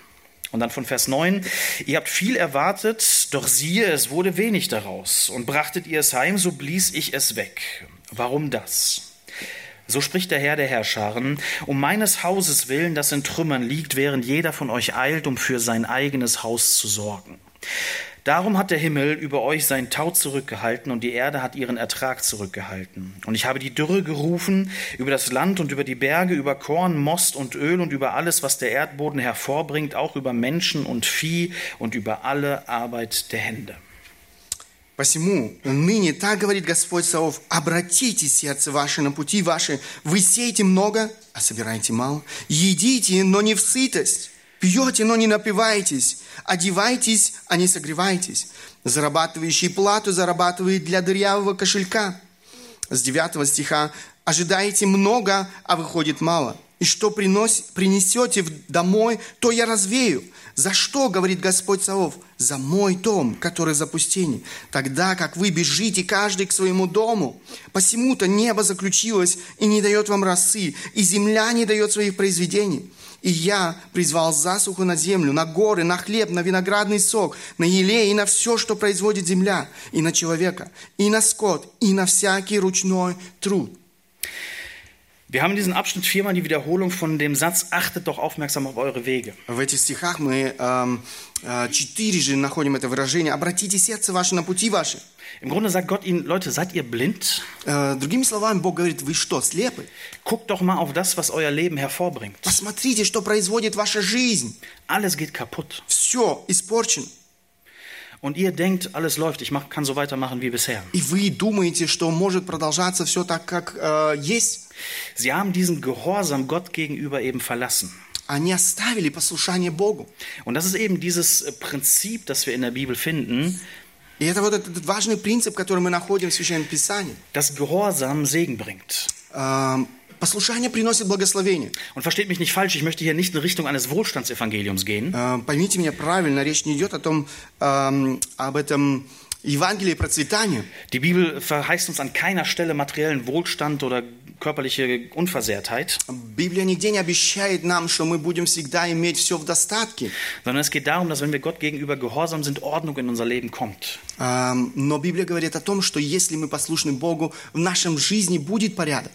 Und dann von Vers 9, ihr habt viel erwartet, doch siehe, es wurde wenig daraus. Und brachtet ihr es heim, so blies ich es weg. Warum das? So spricht der Herr der Herrscharen, um meines Hauses willen, das in Trümmern liegt, während jeder von euch eilt, um für sein eigenes Haus zu sorgen. Darum hat der Himmel über euch sein Tau zurückgehalten und die Erde hat ihren Ertrag zurückgehalten. Und ich habe die Dürre gerufen über das Land und über die Berge, über Korn, Most und Öl und über alles, was der Erdboden hervorbringt, auch über Menschen und Vieh und über alle Arbeit der Hände. Посему ныне так говорит Господь Саов, обратите сердце ваше на пути ваши, вы сеете много, а собираете мало, едите, но не в сытость, пьете, но не напиваетесь, одевайтесь, а не согревайтесь. Зарабатывающий плату зарабатывает для дырявого кошелька. С 9 стиха «Ожидаете много, а выходит мало, и что принос- принесете домой, то я развею». За что, говорит Господь Саов? За мой дом, который в запустении. Тогда как вы бежите каждый к своему дому. Посему-то небо заключилось и не дает вам росы, и земля не дает своих произведений. И я призвал засуху на землю, на горы, на хлеб, на виноградный сок, на елей и на все, что производит земля, и на человека, и на скот, и на всякий ручной труд. Wir haben in diesem Abschnitt viermal die Wiederholung von dem Satz, achtet doch aufmerksam auf eure Wege. В этих стихах мы эм, э, четырежды находим это выражение «обратите сердце ваше на пути ваши». Im Grunde sagt Gott ihnen, Leute, seid ihr blind? Э, другими словами, Бог говорит, вы что, слепы? Guckt doch mal auf das, was euer Leben hervorbringt. Посмотрите, что производит ваша жизнь. Alles geht kaputt. Все испорчено. Und ihr denkt, alles läuft, ich mach, kann so weitermachen wie bisher. И вы думаете, что может продолжаться все так, как э, есть. Sie haben diesen Gehorsam Gott gegenüber eben verlassen. Они оставили послушание Богу. Und das ist eben dieses äh, Prinzip, das wir in der Bibel finden, И это вот этот важный принцип, который мы находим в Священном Писании. dass Gehorsam Segen bringt. Эм, послушание приносит благословение. Und versteht mich nicht falsch, ich möchte hier nicht in Richtung eines Wohlstandsevangeliums gehen. Э, поймите меня правильно, речь не идет о том, эм, об этом Евангелии процветания. Die Bibel verheißt uns an keiner Stelle materiellen Wohlstand oder körperliche Unversehrtheit, Библия нигде не обещает нам, что мы будем всегда иметь все в достатке. sondern es geht darum, dass wenn wir Gott gegenüber gehorsam sind, Ordnung in unser Leben kommt. Ам, Но Библия говорит о том, что если мы послушны Богу, в нашем жизни будет порядок.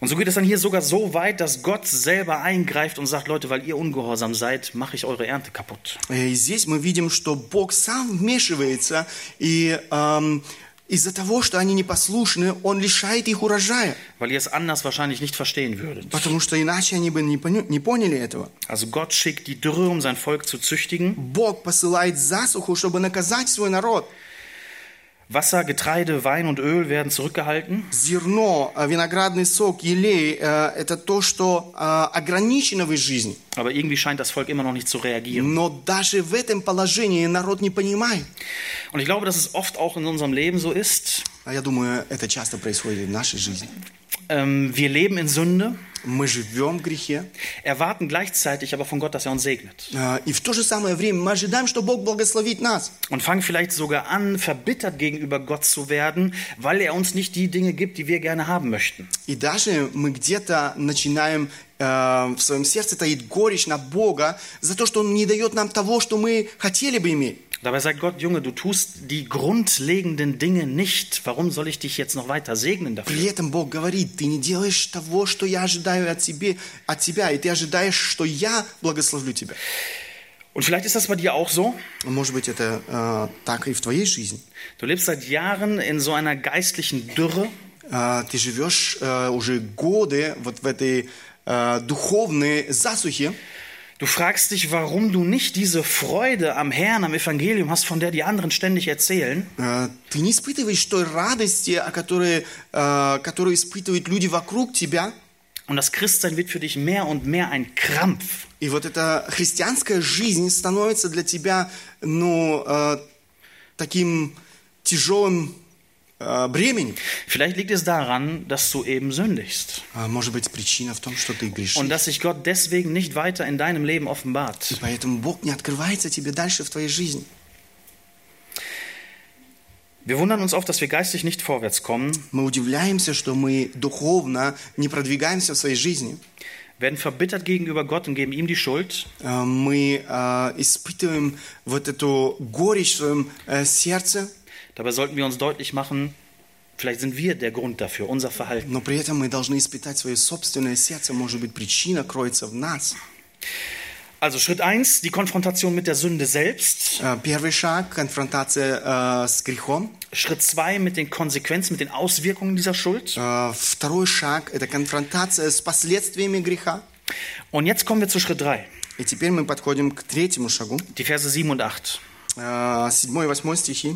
Und so geht es dann hier sogar so weit, dass Gott selber eingreift und sagt, Leute, weil ihr ungehorsam seid, mache ich eure Ernte kaputt. И здесь мы видим, что Бог сам вмешивается, и ам, из-за того, что они непослушны, Он лишает их урожая, Weil ihr es anders wahrscheinlich nicht verstehen würdet. потому что иначе они бы не, поню- не поняли этого. Also Gott schickt die Dürre, um sein Volk zu züchtigen. Бог посылает засуху, чтобы наказать свой народ. Wasser, Getreide, Wein und Öl werden zurückgehalten. Зерно, э, виноградный сок, елей э, – это то, что э, ограничено в их жизни. Aber irgendwie scheint das Volk immer noch nicht zu reagieren. Но даже в этом положении народ не понимает. Und ich glaube, dass es oft auch in unserem Leben so ist. А Я думаю, это часто происходит в нашей жизни. Ähm, wir leben in Sünde, Мы живем в грехе, erwarten gleichzeitig aber von Gott, dass er uns segnet. э, и в то же самое время мы ожидаем, что Бог благословит нас. Und fangen vielleicht sogar an, verbittert gegenüber Gott zu werden, weil er uns nicht die Dinge gibt, die wir gerne haben möchten. И даже мы где-то начинаем, э, в своем сердце таит горечь на Бога за то, что Он не дает нам того, что мы хотели бы иметь. Dabei sagt Gott, Junge, du tust die grundlegenden Dinge nicht. Warum soll ich dich jetzt noch weiter segnen При dafür? этом Бог говорит, ты не делаешь того, что я ожидаю от, тебе, от тебя, и ты ожидаешь, что я благословлю тебя. Und vielleicht ist das bei dir auch so. Может быть, это э, так и в твоей жизни. Du lebst seit Jahren in so einer geistlichen Dürre. Э, ты живешь э, уже годы вот в этой э, духовной засухе, Du fragst dich, warum du nicht diese Freude am Herrn, am Evangelium hast, von der die anderen ständig erzählen. Э, Ты не испытываешь той радости, о которой, э, которую испытывают люди вокруг тебя. Und das Christsein wird für dich mehr und mehr ein Krampf. И вот эта христианская жизнь становится для тебя, ну, э, таким тяжелым э, бременем. Vielleicht liegt es daran, dass du eben sündigst. А Может быть, причина в том, что ты грешишь. Und dass sich Gott deswegen nicht weiter in deinem Leben offenbart. И поэтому Бог не открывается тебе дальше в твоей жизни. Wir wundern uns oft, dass wir geistig nicht vorwärts kommen, Мы удивляемся, что мы духовно не продвигаемся в своей жизни. werden verbittert gegenüber Gott und geben ihm die Schuld. Э, Мы э, испытываем вот эту горечь в своем э, сердце, Dabei sollten wir uns deutlich machen, vielleicht sind wir der Grund dafür, unser Verhalten. но при этом мы должны испытать свое собственное сердце. Может быть, причина кроется в нас. Also Schritt 1, die Konfrontation mit der Sünde selbst. Э, Первый шаг – конфронтация э, с грехом. Schritt 2 mit den Konsequenzen, mit den Auswirkungen dieser Schuld. Э, Второй шаг – это конфронтация с последствиями греха. Und jetzt kommen wir zu Schritt 3, И теперь мы подходим к третьему шагу. die Verse 7 und 8. Э, Седьмой и восьмой стихи.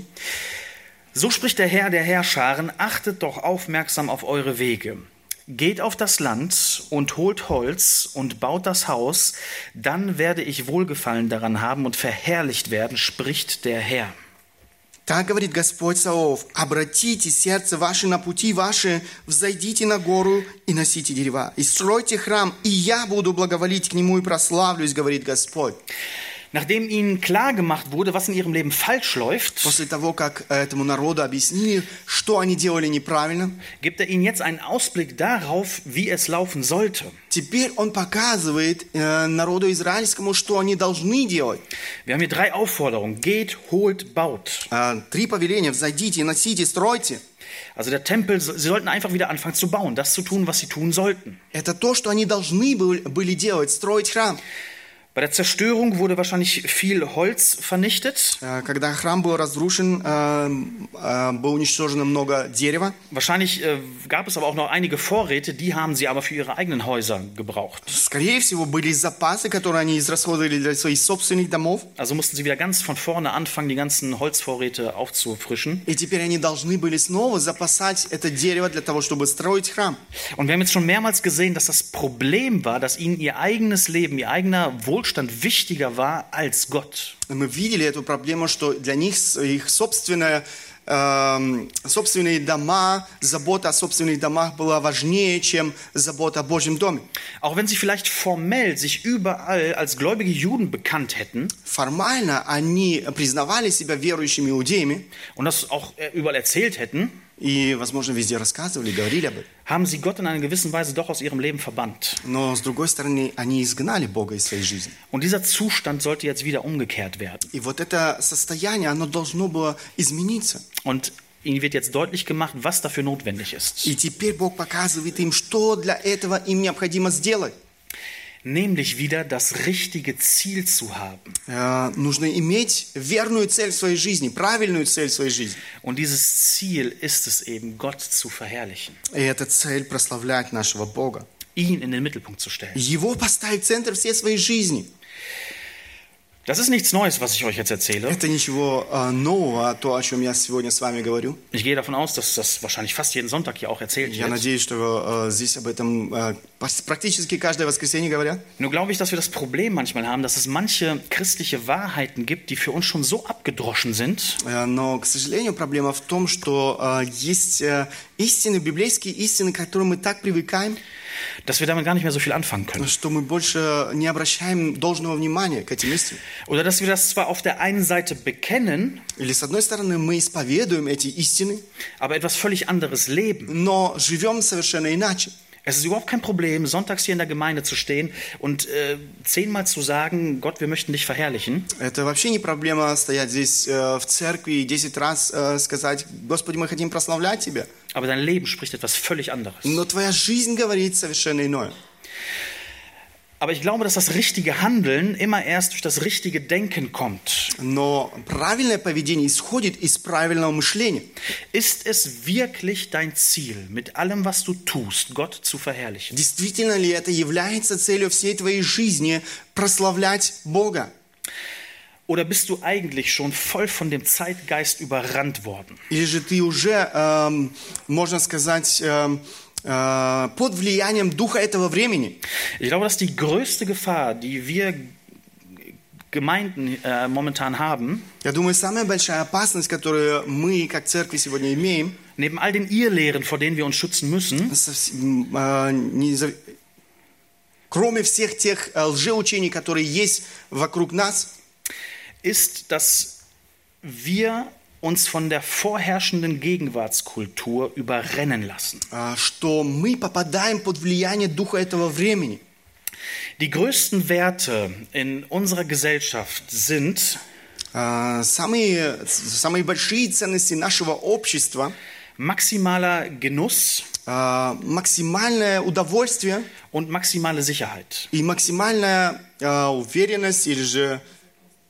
So spricht der Herr der Herrscharen, achtet doch aufmerksam auf eure Wege. Geht auf das Land und holt Holz und baut das Haus, dann werde ich Wohlgefallen daran haben und verherrlicht werden, spricht der Herr. Так говорит Господь Саов, обратите сердце ваше на пути ваши, взойдите на гору и носите дерева, и стройте храм, и я буду благоволить к нему и прославлюсь, говорит Господь. Nachdem ihnen klar gemacht wurde, was in ihrem Leben falsch läuft, После того, как этому народу объяснили, что они делали неправильно, gibt er ihnen jetzt einen Ausblick darauf, wie es laufen sollte. теперь он показывает э, народу израильскому, что они должны делать. Wir haben hier drei Aufforderungen. Geht, holt, baut. Э, Три повеления, взойдите, носите, стройте. Also der Tempel, sie sollten einfach wieder anfangen zu bauen, das zu tun, was sie tun sollten. Это то, что они должны был- были делать, строить храм. Bei der Zerstörung wurde wahrscheinlich viel Holz vernichtet. Э, Когда храм был разрушен, э, э, было уничтожено много дерева. Wahrscheinlich äh, gab es aber auch noch einige Vorräte, die haben sie aber für ihre eigenen Häuser gebraucht. Скорее всего, были запасы, которые они израсходовали для своих собственных домов. Also mussten sie wieder ganz von vorne anfangen, die ganzen Holzvorräte aufzufrischen. И теперь они должны были снова запасать это дерево для того, чтобы строить храм. Und wir haben jetzt schon mehrmals gesehen, dass das Problem war, dass ihnen ihr eigenes Leben, ihr eigener Wohlstand wichtiger war als Gott. И Мы видели эту проблему, что для них с- их собственная эм, собственные дома, забота о собственных домах была важнее, чем забота о Божьем доме. Auch wenn sie vielleicht formell sich überall als gläubige Juden bekannt hätten Формально они признавали себя верующими иудеями, und das auch äh, überall erzählt hätten, И, возможно, везде рассказывали, говорили об этом. haben sie Gott in einer gewissen Weise doch aus ihrem Leben verbannt. Но, с другой стороны, они изгнали Бога из своей жизни. Und dieser Zustand sollte jetzt wieder umgekehrt werden. И вот это состояние, оно должно было измениться. Und ihnen wird jetzt deutlich gemacht, was dafür notwendig ist. И теперь Бог показывает им, что для этого им необходимо сделать. Nämlich wieder das richtige Ziel zu haben. Э, нужно иметь верную цель в своей жизни, правильную цель в своей жизни. Und dieses Ziel ist es eben, Gott zu verherrlichen, И эта цель прославлять нашего Бога. ihn in den Mittelpunkt zu stellen. Его поставить в центр всей своей жизни. Das ist nichts Neues, was ich euch jetzt erzähle. Это ничего э, нового, то, о чем я сегодня с вами говорю. Ich gehe davon aus, dass das wahrscheinlich fast jeden Sonntag hier auch erzählt Я wird. надеюсь, что э, здесь об этом э, пос- практически каждое воскресенье говорят. Nur glaube ich, dass wir das Problem manchmal haben, dass es manche christliche Wahrheiten gibt, die für uns schon so abgedroschen sind, Э, Но, к сожалению, проблема в том, что э, есть э, истины, библейские истины, к которым мы так привыкаем, dass wir damit gar nicht mehr so viel anfangen können. что мы больше не обращаем должного внимания к этим истинам. Oder dass wir das zwar auf der einen Seite bekennen, Или, с одной стороны, мы исповедуем эти истины, aber etwas völlig anderes leben. но живем совершенно иначе. Es ist überhaupt kein Problem, sonntags hier in der Gemeinde zu stehen und äh, zehnmal zu sagen, Gott, wir möchten dich verherrlichen. Это вообще не проблема стоять здесь э, в церкви и 10 раз э, сказать, Господи, мы хотим прославлять Тебя. Aber dein Leben spricht etwas völlig anderes. Но твоя жизнь говорит совершенно иное. Aber ich glaube, dass das richtige Handeln immer erst durch das richtige Denken kommt. Но правильное поведение исходит из правильного мышления. Ist es wirklich dein Ziel, mit allem, was du tust, Gott zu verherrlichen? Действительно ли это является целью всей твоей жизни прославлять Бога? Oder bist du eigentlich schon voll von dem Zeitgeist überrannt worden? Или же ты уже, эм, можно сказать, эм, э, под влиянием духа этого времени? Ich glaube, dass die größte Gefahr, die wir Gemeinden äh, momentan haben, Я думаю, самая большая опасность, которую мы, как церкви, сегодня имеем, neben all den Irrlehren, vor denen wir uns schützen müssen, совсем, э, не за- кроме всех тех э, лжеучений, которые есть вокруг нас, ist, dass wir uns von der vorherrschenden Gegenwartskultur überrennen lassen. э, что мы попадаем под влияние духа этого времени. Die größten Werte in unserer Gesellschaft sind Э, Самые, самые большие ценности нашего общества maximaler Genuss э, максимальное удовольствие und maximale Sicherheit. и максимальная э, уверенность или же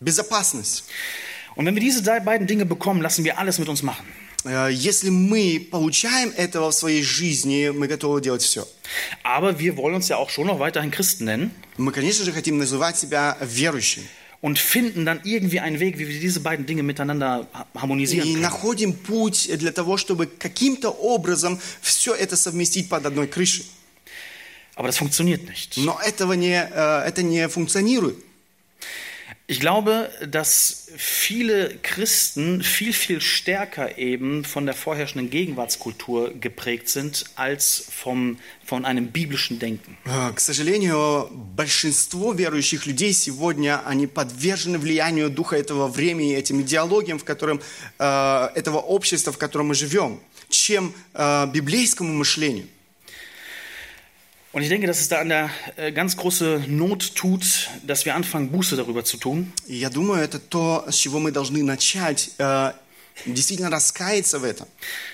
безопасность. Und wenn wir diese drei- beiden Dinge bekommen, lassen wir alles mit uns machen. Э, Если мы получаем этого в своей жизни, мы готовы делать все. Aber wir wollen uns ja auch schon noch weiterhin Christen nennen Мы, конечно же, хотим называть себя верующими. und finden dann irgendwie einen Weg, wie wir diese beiden Dinge miteinander ha- harmonisieren И können. находим путь для того, чтобы каким-то образом все это совместить под одной крышей. Aber das funktioniert nicht. Но этого не, э, это не функционирует. Ich glaube, dass viele Christen viel, viel stärker eben von der vorherrschenden Gegenwartskultur geprägt sind als vom, von einem biblischen Denken. Э, К сожалению, большинство верующих людей сегодня, они подвержены влиянию духа этого времени, этим идеологиям, в котором, э, этого общества, в котором мы живем, чем э, библейскому мышлению. Und ich denke, dass es da an der äh, ganz große Not tut, dass wir anfangen, Buße darüber zu tun. И я думаю, это то, с чего мы должны начать, э, действительно раскаяться в этом.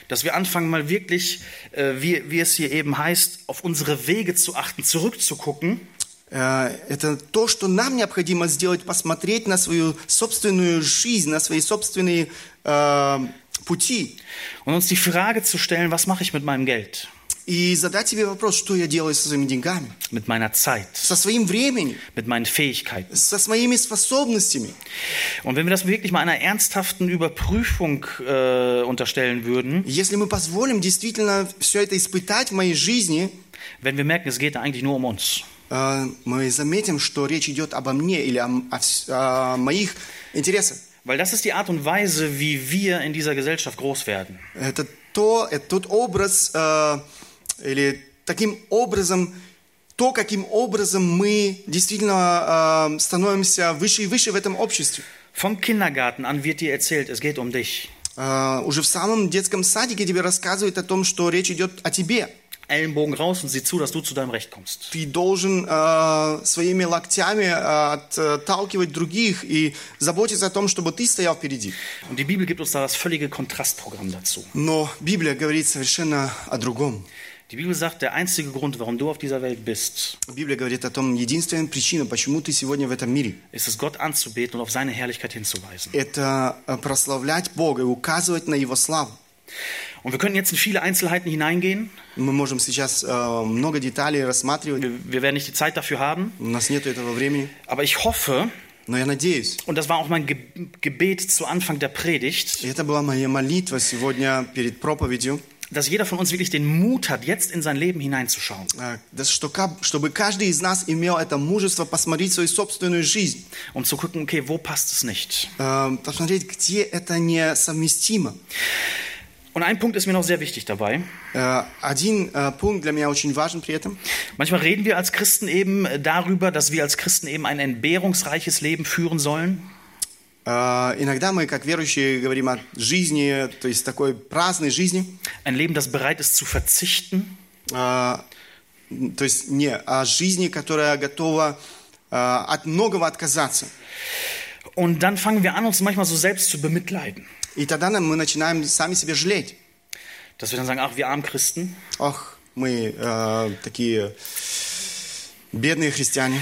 Dass wir anfangen, mal wirklich, äh, wie, wie es hier eben heißt, auf unsere Wege zu achten, zurückzugucken Э, Это то, что нам необходимо сделать, посмотреть на свою собственную жизнь, на свои собственные э, пути und uns die Frage zu stellen, was mache ich mit meinem Geld, и задать себе вопрос, что я делаю со своими деньгами, mit meiner Zeit, со своим временем, mit meinen Fähigkeiten. со своими способностями. Und wenn wir das wirklich mal einer ernsthaften Überprüfung äh, unterstellen würden, Если мы позволим действительно все это испытать в моей жизни, wenn wir merken, es geht da eigentlich nur um uns. э, мы заметим, что речь идет обо мне или о, о вс- о моих интересах. Weil das ist die Art und Weise, wie wir in dieser Gesellschaft groß werden. Это, то, это тот образ, э, или таким образом, то, каким образом мы действительно э, становимся выше и выше в этом обществе. Vom Kindergarten an wird dir erzählt, es geht um dich. Э, уже в самом детском садике тебе рассказывают о том, что речь идет о тебе. Ellenbogen raus und sieh zu, dass du zu deinem Recht kommst. Ты должен э, своими локтями э, отталкивать других и заботиться о том, чтобы ты стоял впереди. Und die Bibel gibt uns da das völlige Kontrastprogramm dazu. Но Библия говорит совершенно о другом. Die Bibel sagt, der einzige Grund, warum du auf dieser Welt bist, Библия говорит о том, единственная причина, почему ты сегодня в этом мире, ist es, Gott anzubeten und auf seine Herrlichkeit hinzuweisen. это э, прославлять Бога и указывать на Его славу. Und wir können jetzt in viele Einzelheiten hineingehen. Мы можем сейчас э, много деталей рассматривать, Wir, wir werden nicht die Zeit dafür haben. у нас нет этого времени, Aber ich hoffe, но я надеюсь, und das war auch mein Ge Gebet zu Anfang der Predigt, и это была моя молитва сегодня перед проповедью, dass jeder von uns wirklich den Mut hat, jetzt in sein Leben hineinzuschauen. э, да что ка- чтобы каждый из нас имел это мужество посмотреть свою собственную жизнь, Um zu gucken, okay, wo passt es nicht? э, посмотреть, где это несовместимо. Und ein Punkt ist mir noch sehr wichtig dabei. Э, Один э, пункт для меня очень важен при этом. Manchmal reden wir als Christen eben äh, darüber, dass wir als Christen eben ein entbehrungsreiches Leben führen sollen. Э, Иногда мы, как верующие, говорим о жизни, то есть такой праздной жизни, Ein Leben, das bereit ist zu verzichten. э, то есть не о жизни, которая готова э, от многого отказаться. Und dann fangen wir an, uns manchmal so selbst zu bemitleiden. И тогда мы начинаем сами себе жалеть. Dass wir dann sagen, ach, wir armen Christen, Ох, мы э, такие бедные христиане.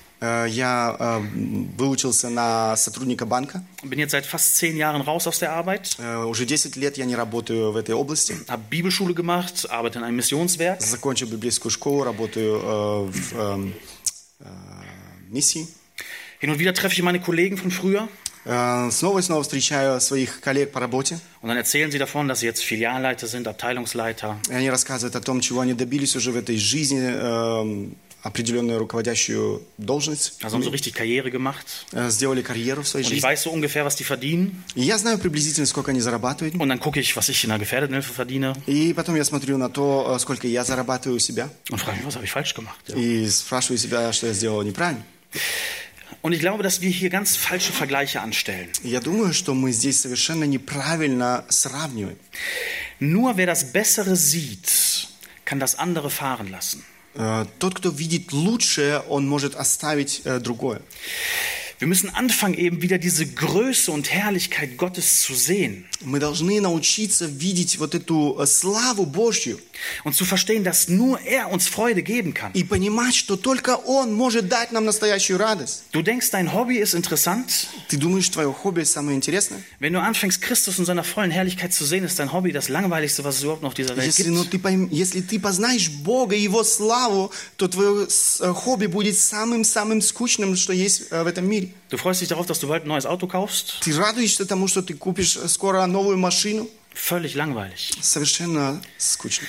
Э, Я э, выучился на сотрудника банка. Bin jetzt seit fast zehn Jahren raus aus der Arbeit. Э, Уже 10 лет я не работаю в этой области. Habe Bibelschule gemacht, arbeite in einem Missionswerk. Закончил библейскую школу, работаю э, в эм, э, миссии. Hin und wieder treffe ich meine Kollegen von früher. Э, Снова и снова встречаю своих коллег по работе. Und dann erzählen sie davon, dass sie jetzt Filialleiter sind, Abteilungsleiter. И они рассказывают о том, чего они добились уже в этой жизни, эм, определенную руководящую должность, Also haben so richtig Karriere gemacht. э, сделали карьеру в своей Und ich жизни. weiß so ungefähr, was die verdienen. И я знаю приблизительно, сколько они зарабатывают. Und dann gucke ich, was ich in der Gefährdetenhilfe verdiene. И потом я смотрю на то, э, сколько я зарабатываю у себя. Und frage mich, was habe ich falsch gemacht? И спрашиваю себя, что я сделал неправильно. Und ich glaube, dass wir hier ganz falsche Vergleiche anstellen. И я думаю, что мы здесь совершенно неправильно сравниваем. Nur wer das Bessere sieht, kann das andere fahren lassen. Э, Тот, кто видит лучшее, он может оставить э, другое. Wir müssen anfangen, eben wieder diese Größe und Herrlichkeit Gottes zu sehen Мы должны научиться видеть вот эту э, славу Божью und zu verstehen, dass nur er uns Freude geben kann. и понимать, что только Он может дать нам настоящую радость. Du denkst, dein Hobby ist interessant? Ты думаешь, твое хобби самое интересное? Wenn du anfängst, Christus in seiner vollen Herrlichkeit zu sehen, ist dein Hobby das langweiligste, was es überhaupt noch auf dieser Welt Если, ну, gibt. ты пойм- если ты познаешь Бога и Его славу, то твое с- э, хобби будет самым-самым скучным, что есть э, в этом мире. Du freust dich darauf, dass du bald ein neues Auto kaufst? Ты радуешься тому, что ты купишь э, скоро новую машину? Völlig langweilig. Совершенно скучно.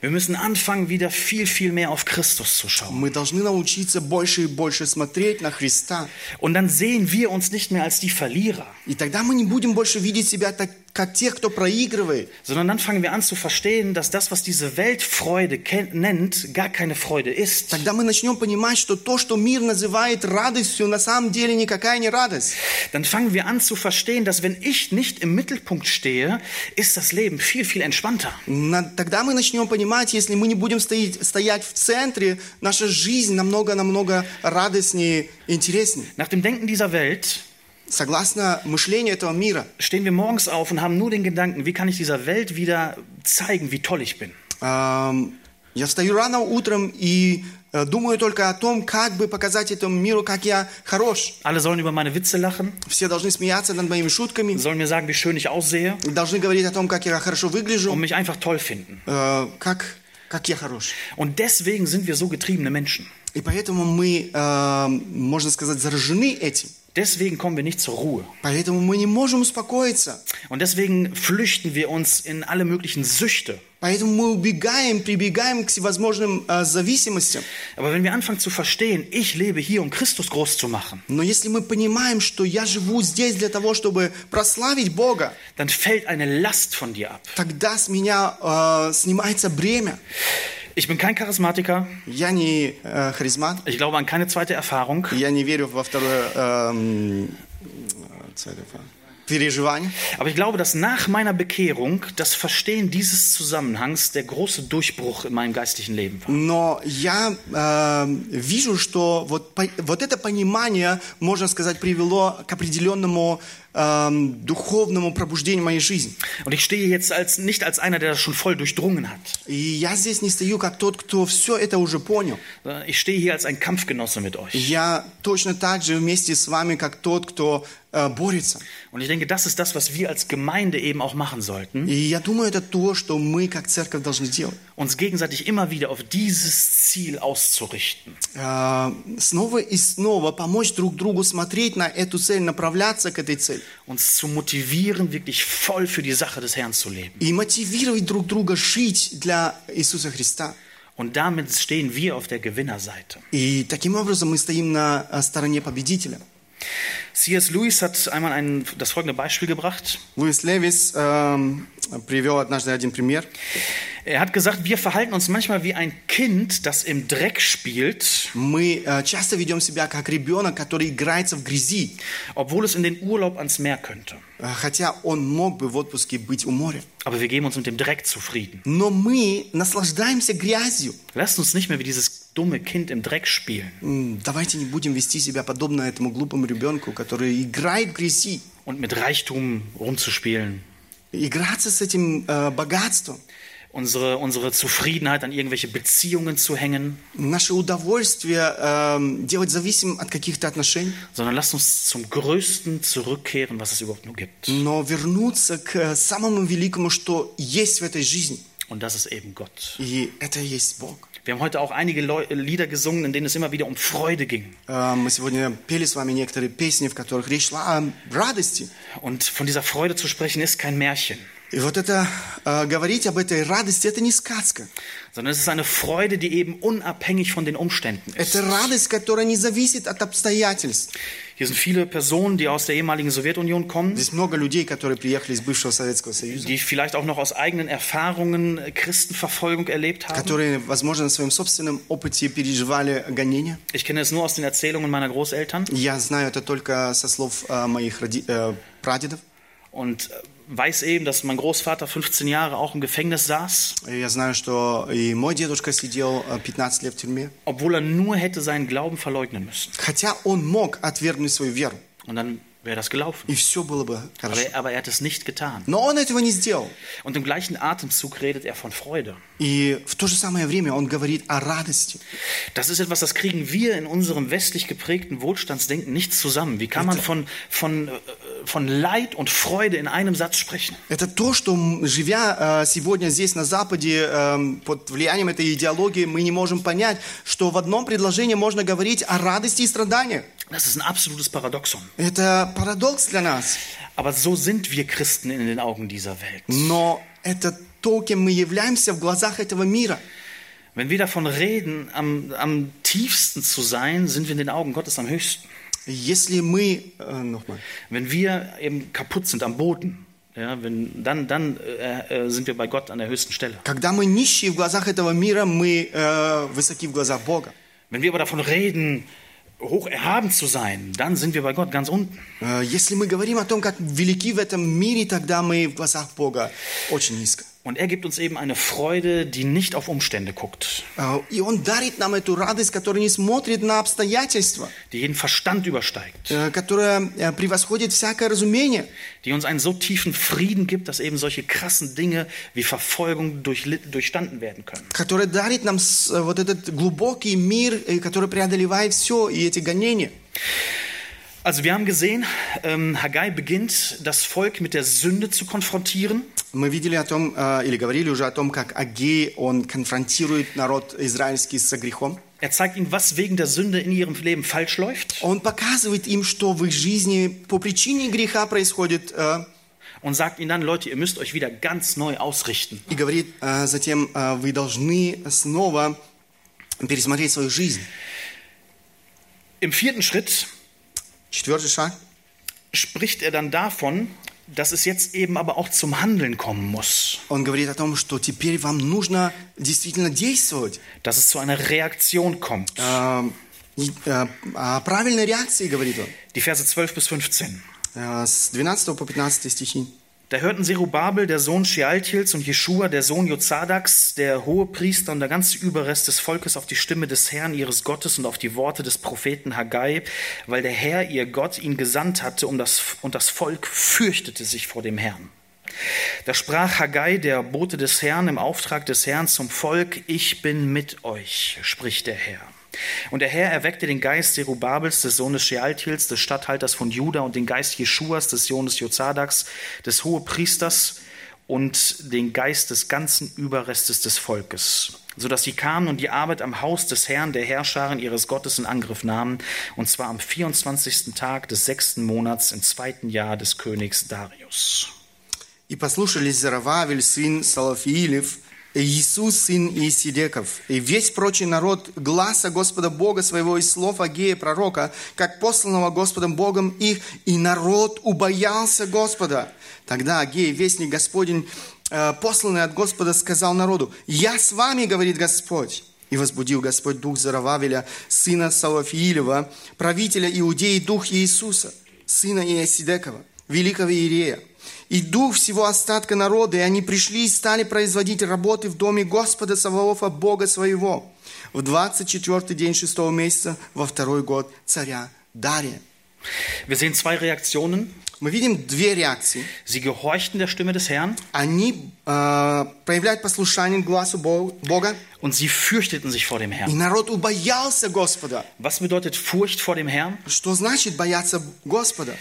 Wir müssen anfangen, wieder viel, viel mehr auf Christus zu schauen. Мы должны научиться больше и больше смотреть на Христа. Und dann sehen wir uns nicht mehr als die Verlierer, И тогда мы не будем больше видеть себя так, как тех, кто проигрывает. sondern dann fangen wir an zu verstehen, dass das, was diese Welt Freude ken- nennt, gar keine Freude ist. Тогда мы начнем понимать, что то, что мир называет радостью, на самом деле никакая не радость. Dann fangen wir an zu verstehen, dass wenn ich nicht im Mittelpunkt stehe, ist das Leben viel, viel entspannter. На- тогда мы начнем понимать, если мы не будем стоять, стоять в центре, наша жизнь намного-намного радостнее и интереснее. Nach dem Denken dieser Welt Согласно мышлению этого мира, stehen wir morgens auf und haben nur den Gedanken, wie kann ich dieser Welt wieder zeigen, wie toll ich bin. эм, я встаю рано утром и э, думаю только о том, как бы показать этому миру, как я хорош. Alle sollen über meine Witze lachen, Все должны смеяться над моими шутками, sollen mir sagen, wie schön ich aussehe должны говорить о том, как я хорошо выгляжу, und mich einfach toll finden. э, как, как я хорош. Und deswegen sind wir so getriebene Menschen. И поэтому мы, э, можно сказать, заражены этим. Deswegen kommen wir nicht zur Ruhe. Поэтому мы не можем успокоиться. Und deswegen flüchten wir uns in alle möglichen Süchte. Поэтому мы убегаем, прибегаем к всевозможным э, зависимостям. Aber wenn wir anfangen zu verstehen, ich lebe hier, um Christus groß zu machen, Но если мы понимаем, что я живу здесь для того, чтобы прославить Бога, dann fällt eine Last von dir ab. тогда с меня э, снимается бремя. Ich bin kein Charismatiker. Я не э, харизмат, Ich glaube an keine zweite Erfahrung. я не верю во второе эм, э, переживание. Aber ich glaube, dass nach meiner Bekehrung das Verstehen dieses Zusammenhangs der große Durchbruch in meinem geistlichen Leben war. Но я э, вижу, что вот, по- вот это понимание, можно сказать, привело к определенному эм, духовному пробуждению моей жизни. Und ich stehe jetzt als, nicht als einer, der das schon voll durchdrungen hat. И я здесь не стою как тот, кто все это уже понял. sondern Ich stehe hier als ein Kampfgenosse mit euch. Я точно так же вместе с вами, как тот, кто э, борется. Und ich denke, das ist das, was wir als Gemeinde eben auch machen sollten. И я думаю, это то, что мы, как церковь, должны делать. Uns gegenseitig immer wieder auf dieses Ziel auszurichten. Э, снова и снова помочь друг другу смотреть на эту цель, направляться к этой цели. Uns zu motivieren, wirklich voll für die Sache des Herrn zu leben. И мотивировать друг друга жить для Иисуса Христа. Und damit stehen wir auf der Gewinnerseite. И таким образом мы стоим на э, стороне победителя. C.S. Lewis hat einmal ein, das folgende Beispiel gebracht. Луис Левис эм, привел однажды один пример. Er hat gesagt, wir verhalten uns manchmal wie ein Kind, das im Dreck spielt, Мы э, часто ведем себя как ребенок, который играется в грязи, obwohl es in den Urlaub ans Meer könnte. э, хотя он мог бы в отпуске быть у моря. Aber wir geben uns mit dem Dreck zufrieden. Но мы наслаждаемся грязью. Lasst uns nicht mehr wie dieses dumme Kind im Dreck spielen М, Давайте не будем вести себя подобно этому глупому ребенку, который играет в грязи. und mit Reichtum rumzuspielen. Играться с этим э, богатством. Unsere, unsere Zufriedenheit an irgendwelche Beziehungen zu hängen, Наше удовольствие эм, делать зависимым от каких-то отношений. sondern lasst uns zum Größten zurückkehren, was es überhaupt nur gibt. Но вернуться к э, самому великому, что есть в этой жизни. Und das ist eben Gott. И это и есть Бог. Wir haben heute auch einige Leu Lieder gesungen, in denen es immer wieder um Freude ging. Э, Мы сегодня пели с вами некоторые песни, в которых речь шла о радости. Und von dieser Freude zu sprechen, ist kein Märchen, И вот это, э, говорить об этой радости, это не сказка. sondern es ist eine Freude, die eben unabhängig von den Umständen ist. Это радость, которая не зависит от обстоятельств. Hier sind viele Personen, die aus der ehemaligen Sowjetunion kommen, Здесь много людей, которые приехали из бывшего Советского Союза, die vielleicht auch noch aus eigenen Erfahrungen äh, Christenverfolgung erlebt haben. которые, возможно, на своем собственном опыте переживали гонения. Ich kenne es nur aus den Erzählungen meiner Großeltern Я знаю это только со слов э, моих роди- э, прадедов. und äh, weiß eben, dass mein Großvater 15 Jahre auch im Gefängnis saß, И Я знаю, что и мой дедушка сидел э, 15 лет в тюрьме. obwohl er nur hätte seinen Glauben verleugnen müssen. Хотя он мог отвергнуть свою веру. Und dann wäre das gelaufen. И все было бы Aber хорошо. er, aber er hat es nicht getan. Но он этого не сделал. Und im gleichen Atemzug redet er von Freude. И в то же самое время он говорит о радости. Das ist etwas, das kriegen wir in unserem westlich geprägten Wohlstandsdenken nicht zusammen. Wie kann man von, von, äh, von Leid und Freude in einem Satz sprechen? Это то, что, м, живя э, сегодня здесь на Западе, э, под влиянием этой идеологии, мы не можем понять, что в одном предложении можно говорить о радости и страданиях. Das ist ein absolutes Paradoxon. Это парадокс для нас. Aber so sind wir Christen in den Augen dieser Welt. Но это то, кем мы являемся в глазах этого мира. Wenn wir davon reden, am, am tiefsten zu sein, sind wir in den Augen Gottes am höchsten. Если мы... э, nochmal. Wenn wir eben kaputt sind am Boden, ja, wenn, dann, dann äh, äh, sind wir bei Gott an der höchsten Stelle. Когда мы нищие в глазах этого мира, мы э, высоки в глазах Бога. Wenn wir aber davon reden, hoch erhaben zu sein, dann sind wir bei Gott ganz unten. Э, Если мы говорим о том, как велики в этом мире, тогда мы в глазах Бога очень низко. Und er gibt uns eben eine Freude, die nicht auf Umstände guckt, Э, И Он дарит нам эту радость, которая не смотрит на обстоятельства, die jeden Verstand übersteigt, э, которая э, превосходит всякое разумение, die uns einen so tiefen Frieden gibt, dass eben solche krassen Dinge wie Verfolgung durchli- durchstanden werden können. которая дарит нам с- э, вот этот глубокий мир, э, который преодолевает все и эти гонения. Also wir haben gesehen, ähm, Haggai beginnt, das Volk mit der Sünde zu konfrontieren. Мы видели о том, э, или говорили уже о том, как Агей, он конфронтирует народ израильский со грехом. Er zeigt ihnen, was wegen der Sünde in ihrem Leben falsch läuft Он показывает им, что в их жизни по причине греха происходит, э, und sagt ihnen dann, Leute, ihr müsst euch wieder ganz neu ausrichten. И говорит э, затем, э, вы должны снова пересмотреть свою жизнь. Im vierten Schritt Четвертый шаг. spricht er dann davon, dass es jetzt eben aber auch zum Handeln kommen muss, Он говорит о том, что теперь вам нужно действительно действовать. dass es zu einer Reaktion kommt. Э, и, э, о правильной реакции, говорит он. Die Verse 12 bis 15. Э, С 12 по 15 стихи. Da hörten Zerubabel, der Sohn Shealtiels, und Jeschua, der Sohn Jozadaks, der hohe Priester und der ganze Überrest des Volkes auf die Stimme des Herrn ihres Gottes und auf die Worte des Propheten Haggai, weil der Herr, ihr Gott, ihn gesandt hatte, um das, und das Volk fürchtete sich vor dem Herrn. Da sprach Haggai, der Bote des Herrn, im Auftrag des Herrn zum Volk, ich bin mit euch, spricht der Herr. Und der Herr erweckte den Geist Zerubabels, des Sohnes Shealtiels, des Statthalters von Juda, und den Geist Jeschuas, des Sohnes Jozadaks, des Hohepriesters, und den Geist des ganzen Überrestes des Volkes, sodass sie kamen und die Arbeit am Haus des Herrn, der Herrscharen ihres Gottes in Angriff nahmen, und zwar am 24. Tag des sechsten Monats im zweiten Jahr des Königs Darius. «И послушались Зарававель, сын Салафиилев, и Иисус, сын Иисидеков, и весь прочий народ гласа Господа Бога своего и слов Агея пророка, как посланного Господом Богом их, и народ убоялся Господа. Тогда Агея, вестник Господень, э, посланный от Господа, сказал народу, «Я с вами, говорит Господь». И возбудил Господь дух Зарававеля, сына Салафиилева, правителя Иудеи, дух Иисуса, сына Иосидекова, великого Иерея, и дух всего остатка народа, и они пришли и стали производить работы в доме Господа Саваофа, Бога своего, в 24 день шестого месяца, во второй год царя Дария. Wir sehen zwei Reaktionen. Мы видим две реакции. Sie gehorchten der Stimme des Herrn Они э, проявляют послушание глазу Бо- Бога, und sie fürchteten sich vor dem и Herrn. народ убоялся Господа. Was bedeutet Furcht vor dem Herrn? Что значит бояться Господа?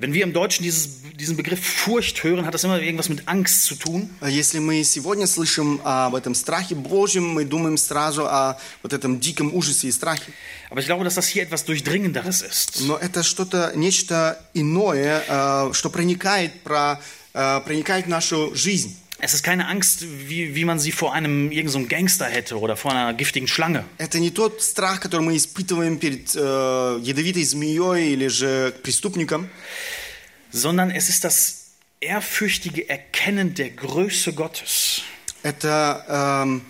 Wenn wir im Deutschen dieses, diesen Begriff Furcht hören, hat das immer irgendwas mit Angst zu tun. Если мы сегодня слышим об этом страхе Божьем, мы думаем сразу о вот этом диком ужасе и страхе. Aber ich glaube, dass das hier etwas Durchdringenderes ist. Но это что-то, нечто иное, э, что проникает, про, э, проникает в нашу жизнь. Es ist keine Angst, wie, wie man sie vor einem irgendeinem so einem Gangster hätte oder vor einer giftigen Schlange. Это не тот страх, который мы испытываем перед э, ядовитой змеей или же преступником, sondern es ist das ehrfürchtige Erkennen der Größe Gottes. это эм,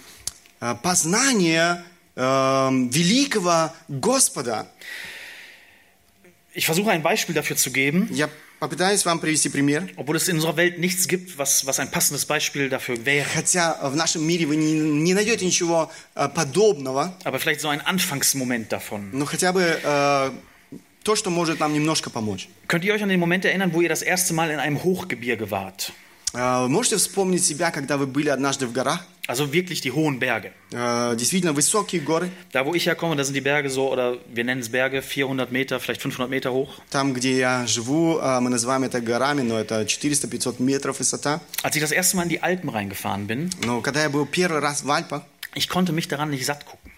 э, познание эм, великого Господа. Ich versuche ein Beispiel dafür zu geben, Я попытаюсь вам привести пример. obwohl es in unserer Welt nichts gibt, was, was ein passendes Beispiel dafür wäre. Хотя в нашем мире вы не, не найдете ничего э, подобного, Aber vielleicht so ein Anfangsmoment davon. но хотя бы э, то, что может нам немножко помочь. Könnt ihr euch an den Moment erinnern, wo ihr das erste Mal in einem Hochgebirge wart? Э, Вы можете вспомнить себя, когда вы были однажды в горах? Also wirklich die hohen Berge. Э, Действительно высокие горы, Da, wo ich herkomme, da sind die Berge so, oder wir nennen es Berge, 400 Meter, vielleicht 500 Meter hoch. там, где я живу, э, мы называем это горами, но это 400-500 метров высота. Als ich das erste Mal in die Alpen reingefahren bin, Но когда я был первый раз в Альпах, ich konnte mich daran nicht satt gucken.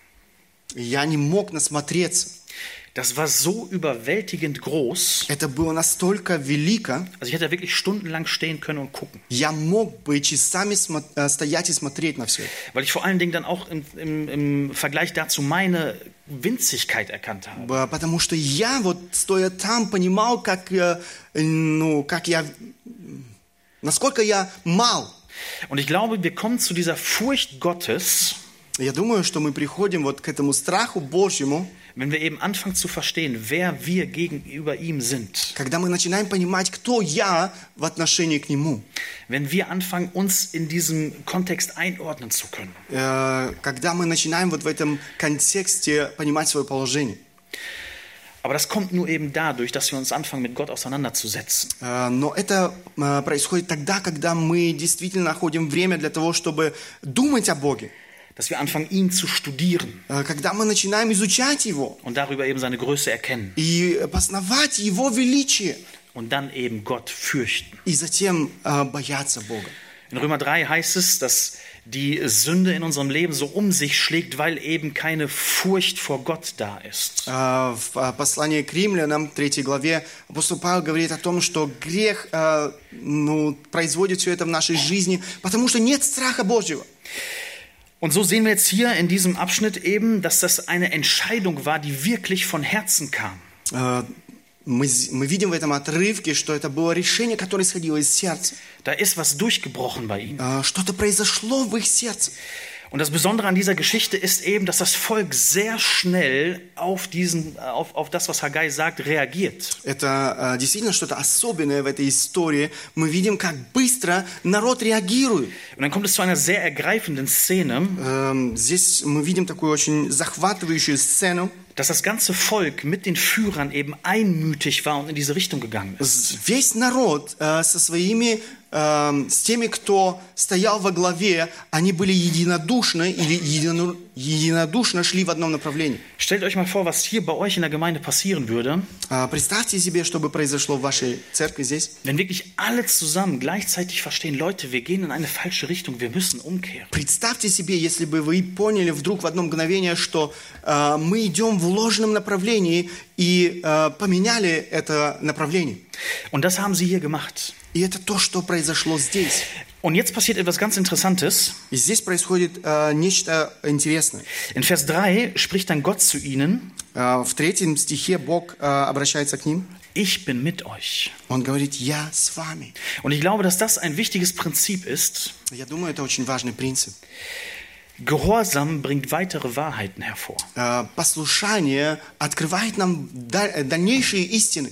я не мог насмотреться. Das war so überwältigend groß. Это было настолько велико, Also ich hätte da wirklich stundenlang stehen können und gucken. я мог бы часами смо- э, стоять и смотреть на все это. Weil ich vor allen Dingen dann auch im, im, im Vergleich dazu meine Winzigkeit erkannt habe. Б- Потому что я вот стоя там понимал, как, э, ну, как я, м, насколько я мал. Und ich glaube, wir kommen zu dieser Furcht Gottes, Я думаю, что мы приходим вот к этому страху Божьему, wenn wir eben anfangen zu verstehen, wer wir gegenüber ihm sind. когда мы начинаем понимать, кто я в отношении к Нему. Wenn wir anfangen, uns in diesem Kontext einordnen zu können. Э, Когда мы начинаем вот в этом контексте понимать свое положение. Aber das kommt nur eben dadurch, dass wir uns anfangen, mit Gott auseinanderzusetzen. Э, Но это э, происходит тогда, когда мы действительно находим время для того, чтобы думать о Боге. Dass wir anfangen, ihn zu studieren Э, Когда мы начинаем изучать Его und darüber eben seine Größe erkennen. и познавать Его величие. Und dann eben Gott fürchten. И затем э, бояться Бога. In Römer 3 heißt es, dass die Sünde in unserem Leben so um sich schlägt, weil eben keine Furcht vor Gott da ist. А, В а, послании к римлянам, 3 главе, апостол Павел говорит о том, что грех а, ну, производит все это в нашей жизни, потому что нет страха Божьего. Und so sehen wir jetzt hier in diesem Abschnitt eben, dass das eine Entscheidung war, die wirklich von Herzen kam. А, Мы, з- мы видим в этом отрывке, что это было решение, которое исходило из сердца. Da ist was durchgebrochen bei ihnen. А, Что-то произошло в их сердце. Und das Besondere an dieser Geschichte ist eben, dass das Volk sehr schnell auf, diesen, auf, auf das, was Haggai sagt, reagiert. Это а, действительно что-то особенное в этой истории. Мы видим, как быстро народ реагирует. Und dann kommt es zu einer sehr ergreifenden Szene, Эм, Здесь мы видим такую очень захватывающую сцену. dass das ganze Volk mit den Führern eben einmütig war und in diese Richtung gegangen ist. Весь народ э, со своими, эм, с теми, кто стоял во главе, они были единодушны или едино- единодушно шли в одном направлении. Stellt euch mal vor, was hier bei euch in der Gemeinde passieren würde, А, Представьте себе, что бы произошло в вашей церкви здесь. wenn wirklich alle zusammen gleichzeitig verstehen, Leute, wir gehen in eine falsche Richtung, wir müssen umkehren. Представьте себе, если бы вы поняли вдруг в одно мгновение, что э, мы идем в ложном направлении и э, поменяли это направление. Und das haben sie hier gemacht. И это то, что произошло здесь. Und jetzt passiert etwas ganz Interessantes. И здесь происходит э, нечто интересное. In Vers 3 spricht dann Gott zu ihnen, Э, в третьем стихе Бог э, обращается к ним. ich bin mit euch. Он говорит, я с вами. Und ich glaube, dass das ein wichtiges Prinzip ist. Я думаю, это очень важный принцип. Gehorsam bringt weitere Wahrheiten hervor. Э, Послушание открывает нам да- э, дальнейшие истины.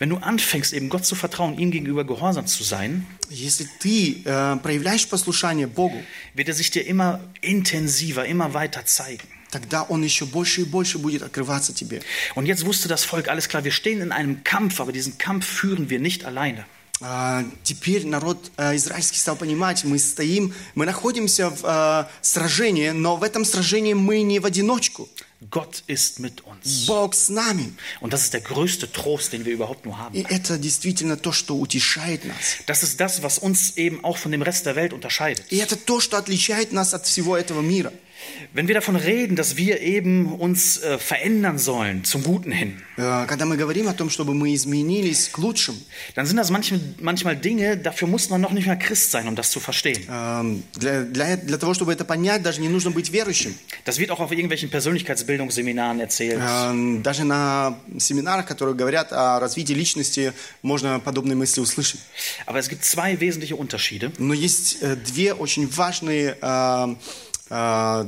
Wenn du anfängst, eben Gott zu vertrauen, ihm gegenüber gehorsam zu sein, Если ты э, проявляешь послушание Богу, wird er sich dir immer intensiver, immer weiter zeigen. тогда Он еще больше и больше будет открываться тебе. Und jetzt wusste das Volk, alles klar, wir stehen in einem Kampf, aber diesen Kampf führen wir nicht alleine. А, Теперь народ э, израильский стал понимать, мы стоим, мы находимся в э, сражении, но в этом сражении мы не в одиночку. Gott ist mit uns. Бог с нами. Und das ist der größte Trost, den wir überhaupt nur haben. И это действительно то, что утешает нас. Das ist das, was uns eben auch von dem Rest der Welt unterscheidet. И это то, что отличает нас от всего этого мира. Wenn wir davon reden, dass wir eben uns äh, verändern sollen zum Guten hin, Э, Когда мы говорим о том, чтобы мы изменились к лучшему, dann sind das manchmal, manchmal Dinge, dafür muss man noch nicht mal Christ sein, um das zu verstehen. эм, для, для, для того, чтобы это понять, даже не нужно быть верующим. Das wird auch auf irgendwelchen Persönlichkeitsbildungsseminaren erzählt. Эм, Даже на семинарах, которые говорят о развитии личности, можно подобные мысли услышать. Aber es gibt zwei wesentliche Unterschiede. Но есть э, две очень важные, э, э,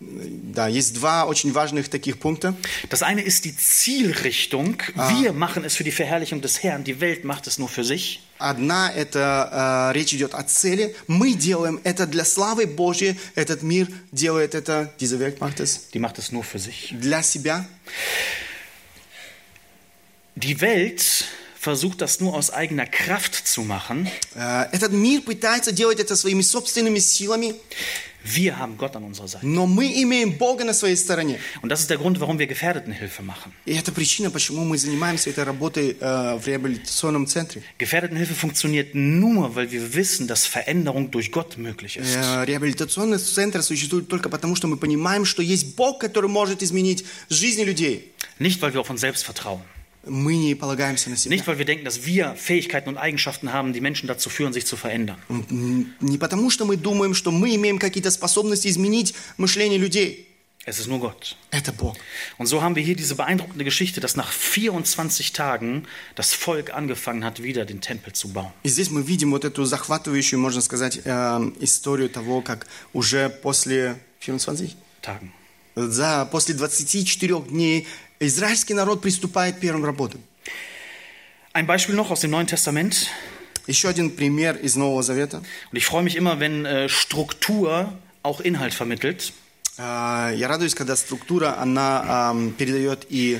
да, есть два очень важных таких пункта. Das eine ist die Zielrichtung. Wir machen es für die Verherrlichung des Herrn. Die Welt macht es nur für sich. Одна это э, речь идет о цели. Мы делаем это для славы Божьей. Этот мир делает это, diese Welt macht es, Die macht es nur für sich. для себя. Die Welt versucht das nur aus eigener Kraft zu machen. Э, этот мир пытается делать это своими собственными силами, Wir haben Gott an unserer Seite. но мы имеем Бога на своей стороне. Und das ist der Grund, warum wir Gefährdetenhilfe machen. И это причина, почему мы занимаемся этой работой э, в реабилитационном центре. Gefährdetenhilfe funktioniert nur, weil wir wissen, dass Veränderung durch Gott möglich ist. Э, Реабилитационный центр существует только потому, что мы понимаем, что есть Бог, который может изменить жизни людей. Nicht, weil wir auf uns selbst vertrauen. Мы не полагаемся на себя. Nicht, weil wir denken, dass wir Fähigkeiten und Eigenschaften haben, die Menschen dazu führen, sich zu verändern. М, Не потому, что мы думаем, что мы имеем какие-то способности изменить мышление людей. Es ist nur Gott. Это Бог. Und so haben wir hier diese beeindruckende Geschichte, dass nach 24 Tagen das Volk angefangen hat, wieder den Tempel zu bauen. И здесь мы видим вот эту захватывающую, можно сказать, э, историю того, как уже после 24, Tagen. за, после 24 дней израильский народ приступает к первым работам. Ein Beispiel noch aus dem Neuen Testament. Еще один пример из Нового Завета. Und ich freue mich immer, wenn äh, Struktur auch Inhalt vermittelt. Э, Я радуюсь, когда структура, она эм, передает и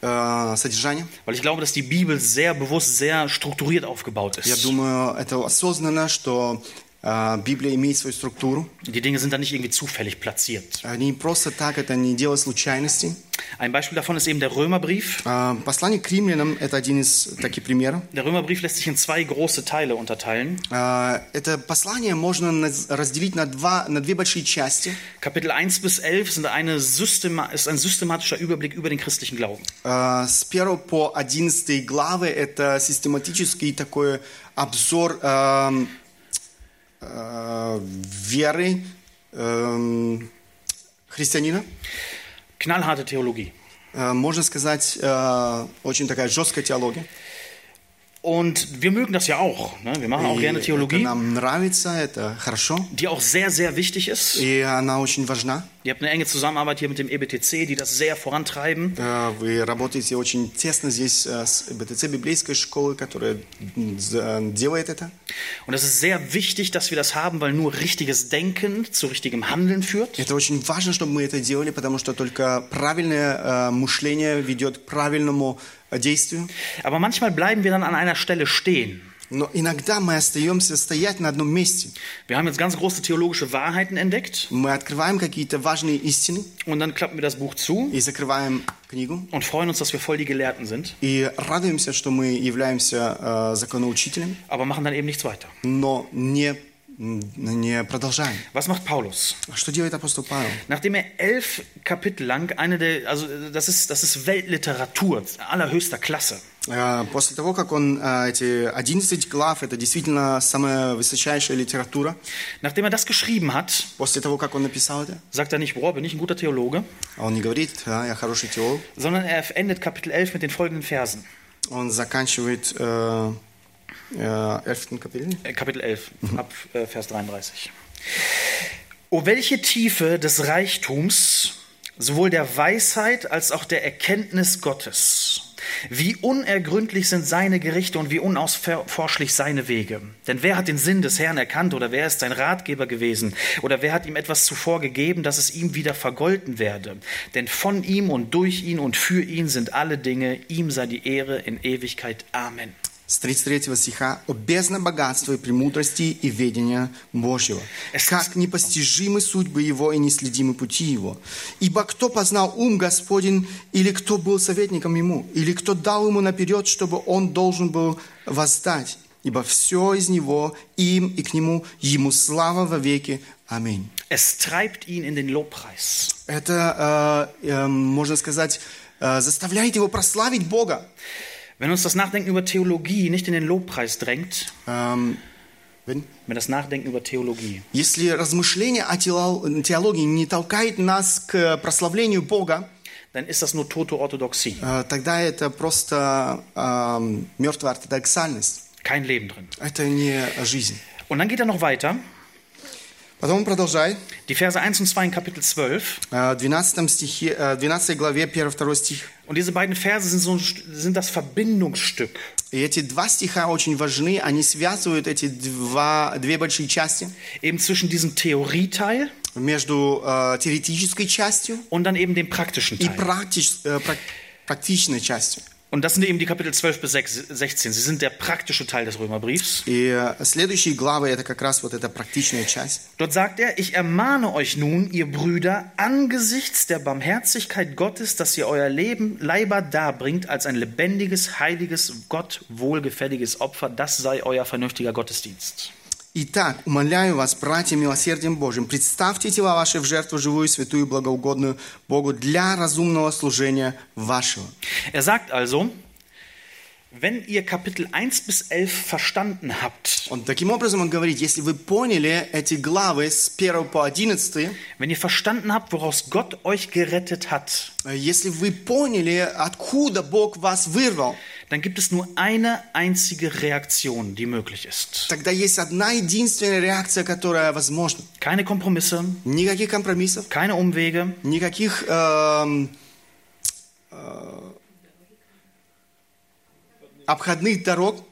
э, содержание. Weil ich glaube, dass die Bibel sehr bewusst, sehr strukturiert aufgebaut Я ist. думаю, это осознанно, что А, Библия имеет свою структуру. Die Dinge sind da nicht irgendwie zufällig platziert. Они просто так, это не дело случайности. Ein Beispiel davon ist eben der Römerbrief. А, Послание к римлянам – это один из таких примеров. Der Römerbrief lässt sich in zwei große Teile unterteilen. А, Это послание можно наз- разделить на, два, на две большие части. Kapitel 1 bis 11 sind eine Systema ist ein systematischer Überblick über den christlichen Glauben. А, С 1 по 11 главы это систематический такой обзор эм, э, веры эм, христианина. Knallharte Theologie. Э, Можно сказать, э, очень такая жесткая теология. Und wir mögen das ja auch. Ne? Wir machen auch И gerne это Theologie, нам нравится, это хорошо. die auch sehr, sehr wichtig ist. И она очень важна. Ihr habt eine enge Zusammenarbeit hier mit dem EBTC, die das sehr vorantreiben. Э, Вы работаете очень тесно здесь э, с БТЦ, библейской школы, которая м, з- делает это. Und es ist sehr wichtig, dass wir das haben, weil nur richtiges Denken zu richtigem Handeln führt. Это очень важно, чтобы мы это делали, потому что только правильное э, мышление ведет к правильному э, действию. Aber manchmal bleiben wir dann an einer Stelle stehen. Но иногда мы остаемся стоять на одном месте. Wir haben jetzt ganz große theologische Wahrheiten entdeckt Мы открываем какие-то важные истины und dann klappen wir das Buch zu и закрываем книгу. und freuen uns, dass wir voll die Gelehrten sind, И радуемся, что мы являемся э, законоучителем, aber machen dann eben nichts weiter. но не, м, не продолжаем. Was macht Paulus? Что делает апостол Павел? Nachdem er elf Kapitel lang eine der, also das ist, das ist Weltliteratur allerhöchster Klasse. Э, После того, как он э, эти 11 глав, это действительно самая высочайшая литература, Nachdem er das geschrieben hat, после того, как он написал это, sagt er nicht, boah, bin ich ein guter Theologe, он не говорит, «А, я хороший теолог, sondern er endet Kapitel 11 mit den folgenden Versen. он заканчивает э, э, 11 Kapitel. Äh, Kapitel 11, ab äh, Vers 33. O welche Tiefe des Reichtums, sowohl der Weisheit als auch der Erkenntnis Gottes. Wie unergründlich sind seine Gerichte und wie unausforschlich seine Wege. Denn wer hat den Sinn des Herrn erkannt oder wer ist sein Ratgeber gewesen oder wer hat ihm etwas zuvor gegeben, dass es ihm wieder vergolten werde? Denn von ihm und durch ihn und für ihn sind alle Dinge, ihm sei die Ehre in Ewigkeit. Amen. С 33 стиха «О бездна богатства и премудрости и ведения Божьего, как непостижимы судьбы Его и неследимы пути Его. Ибо кто познал ум Господень, или кто был советником Ему, или кто дал Ему наперед, чтобы Он должен был воздать? Ибо все из Него, им и к Нему, Ему слава во веки. Аминь». Это, э, э, можно сказать, э, заставляет Его прославить Бога. Wenn uns das Nachdenken über Theologie nicht in den Lobpreis drängt, Эм, wenn- wenn das Nachdenken über Theologie Если размышление о теоло- теологии не толкает нас к прославлению Бога, dann ist das nur tote Orthodoxie, э, тогда это просто эм, мертвая ортодоксальность. kein Leben drin. Это не жизнь. Und dann geht er noch weiter. Потом он продолжает. Die Verse 1 und 2 in Kapitel 12. Э, В 12, стихе, э, 12 главе 1-2 стих. Und diese beiden Verse sind, so, sind das Verbindungsstück. И эти два стиха очень важны. Они связывают эти два, две большие части Eben zwischen diesem Theorieteil между э, теоретической частью und dann eben dem praktischen и Teil. практич- э, прак- практичной частью. Und das sind eben die Kapitel 12 bis 6 16. Sie sind der praktische Teil des Römerbriefs. И э, следующие главы это как раз вот эта практичная часть. Dort sagt er, ich ermahne euch nun, ihr Brüder, angesichts der Barmherzigkeit Gottes, dass ihr euer Leben Leiber darbringt als ein lebendiges, heiliges, Gott wohlgefälliges Opfer. Das sei euer vernünftiger Gottesdienst. Итак, умоляю вас, братья, милосердием Божьим, представьте тела ваши в жертву живую, святую, благоугодную Богу для разумного служения вашего. Er sagt also, wenn ihr Kapitel 1 bis 11 verstanden habt, Он таким образом он говорит, если вы поняли эти главы с 1 по 11, wenn ihr verstanden habt, woraus Gott euch gerettet hat, э, если вы поняли, откуда Бог вас вырвал, dann gibt es nur eine einzige Reaktion, die möglich ist. тогда есть одна единственная реакция, которая возможна. Keine Kompromisse, Никаких компромиссов, keine Umwege, никаких эм, обходных дорог.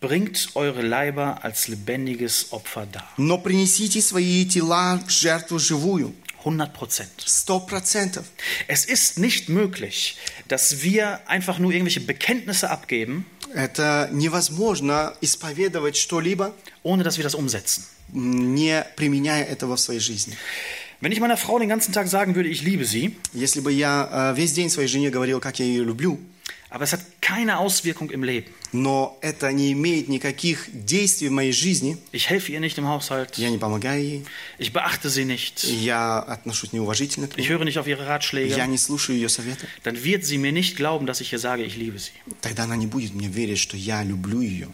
bringt eure Leiber als lebendiges Opfer dar. Но принесите свои тела в жертву живую. 100 Prozent. Сто процентов. Es ist nicht möglich, dass wir einfach nur irgendwelche Bekenntnisse abgeben Это невозможно исповедовать что-либо, ohne dass wir das umsetzen. м, не применяя этого в своей жизни. Wenn ich meiner Frau den ganzen Tag sagen würde, ich liebe sie, Если бы я э, весь день своей жене говорил, как я ее люблю, aber es hat keine Auswirkung im Leben. но это не имеет никаких действий в моей жизни, Ich helfe ihr nicht im Haushalt, я не помогаю ей, ich beachte sie nicht, я отношусь неуважительно к ich ней, höre nicht auf ihre я Ratschläge, не слушаю ее советов, dann wird sie mir nicht glauben, dass ich ihr sage, ich liebe sie. тогда она не будет мне верить, что я люблю ее.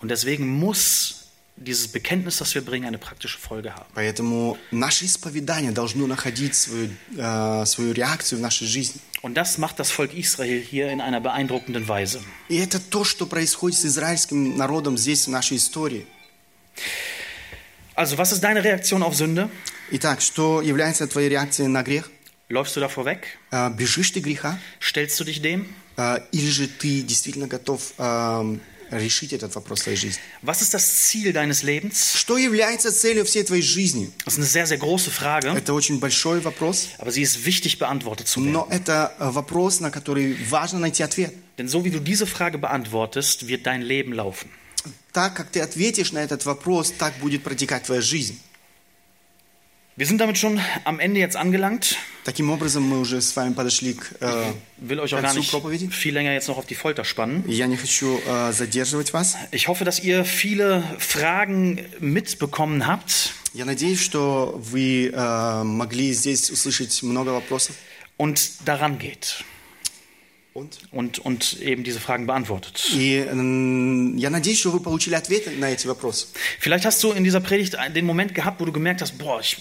Und deswegen muss dieses Bekenntnis, das wir bringen, eine praktische Folge haben. Поэтому наше исповедание должно находить свою, э, свою реакцию в нашей жизни. Und das macht das Volk Israel hier in einer beeindruckenden Weise. И это то, что происходит с израильским народом здесь в нашей истории. Also, was ist deine Reaktion auf Sünde? Итак, что является твоей реакцией на грех? Läufst du davor weg? Э, Бежишь ты греха? Stellst du dich dem? Э, Или же ты действительно готов э, решить этот вопрос в своей жизни? Was ist das Ziel deines Lebens? Что является целью всей твоей жизни? Das ist eine sehr, sehr große Frage, Это очень большой вопрос, aber sie ist wichtig beantwortet zu werden. но это э, вопрос, на который важно найти ответ. Denn so wie du diese Frage beantwortest, wird dein Leben laufen. Так как ты ответишь на этот вопрос, так будет протекать твоя жизнь. Wir sind damit schon am Ende jetzt angelangt. Таким образом, мы уже с вами подошли к э, Will euch auch gar концу nicht проповеди. viel länger jetzt noch auf die Folter spannen. Я не хочу э, задерживать вас. Ich hoffe, dass ihr viele Fragen mitbekommen habt Я надеюсь, что вы э, могли здесь услышать много вопросов. und daran geht Und? und, und eben diese Fragen beantwortet. И м, я надеюсь, что вы получили ответы на эти вопросы. Vielleicht hast du in dieser Predigt den Moment gehabt, wo du gemerkt hast, boah, ich,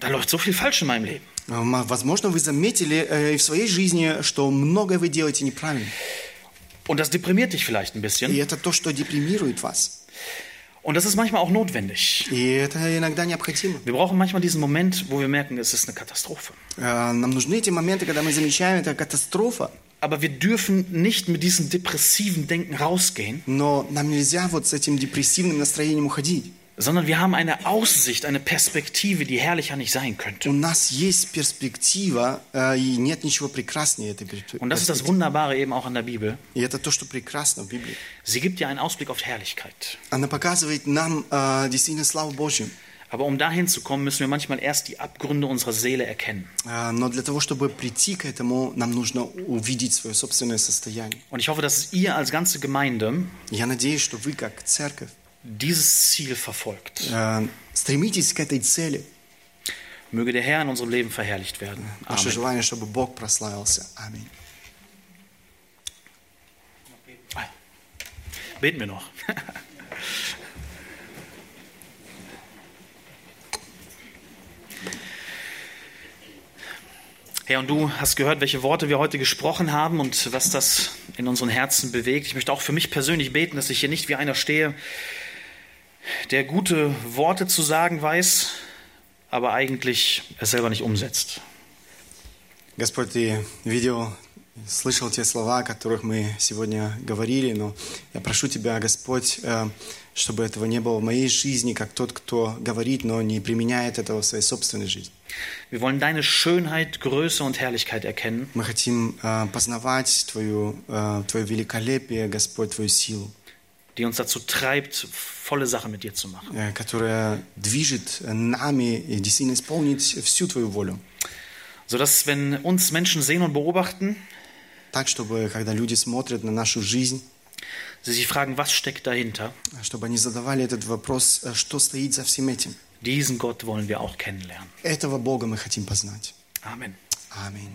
da läuft so viel falsch in meinem Leben. М, Возможно, вы заметили э, и в своей жизни, что многое вы делаете неправильно. Und das deprimiert dich vielleicht ein И bisschen. это то, что депримирует вас. Und das ist manchmal auch notwendig. И это иногда необходимо. Wir brauchen manchmal diesen Moment, wo wir merken, es ist eine Katastrophe. Э, Нам нужны эти моменты, когда мы замечаем, это катастрофа. Aber wir dürfen nicht mit diesem depressiven Denken rausgehen, Но нам нельзя вот с этим депрессивным настроением уходить. sondern wir haben eine Aussicht, eine Perspektive, die herrlicher nicht sein könnte. У нас есть перспектива, э, и нет ничего прекраснее этой перспективы. Und das ist das Wunderbare eben auch an der Bibel. И это то, что прекрасно в Библии. Sie gibt dir einen Ausblick auf Herrlichkeit. Она показывает нам э, действительно славу Божью. Aber um dahin zu kommen, müssen wir manchmal erst die Abgründe unserer Seele erkennen. Э, Но для того, чтобы прийти к этому, нам нужно увидеть свое собственное состояние. Und ich hoffe, dass ihr als ganze Gemeinde Я надеюсь, что вы, как церковь, dieses Ziel verfolgt. э, стремитесь к этой цели. Möge der Herr in unserem Leben verherrlicht werden. Наше Amen. желание, чтобы Бог прославился. Аминь. Beten wir noch. Herr, und du hast gehört, welche Worte wir heute gesprochen haben und was das in unseren Herzen bewegt. Ich möchte auch für mich persönlich beten, dass ich hier nicht wie einer stehe, der gute Worte zu sagen weiß, aber eigentlich es selber nicht umsetzt. Господь, Ты видел, слышал те слова, о которых мы сегодня говорили, но я прошу Тебя, Господь, э, чтобы этого не было в моей жизни, как тот, кто говорит, но не применяет этого в своей собственной жизни. Wir wollen deine Schönheit, Größe und Herrlichkeit erkennen Мы хотим э, познавать Твою, э, Твое великолепие, Господь, Твою силу, die uns dazu treibt, volle Sache mit dir zu machen. э, которая движет нами и действительно исполнить всю Твою волю. Sodass, wenn uns Menschen sehen und beobachten, Так, чтобы, когда люди смотрят на нашу жизнь, sie sich fragen, was steckt dahinter? чтобы они задавали этот вопрос, э, что стоит за всем этим. Diesen Gott wollen wir auch kennenlernen. Этого Бога мы хотим познать. Amen. Аминь.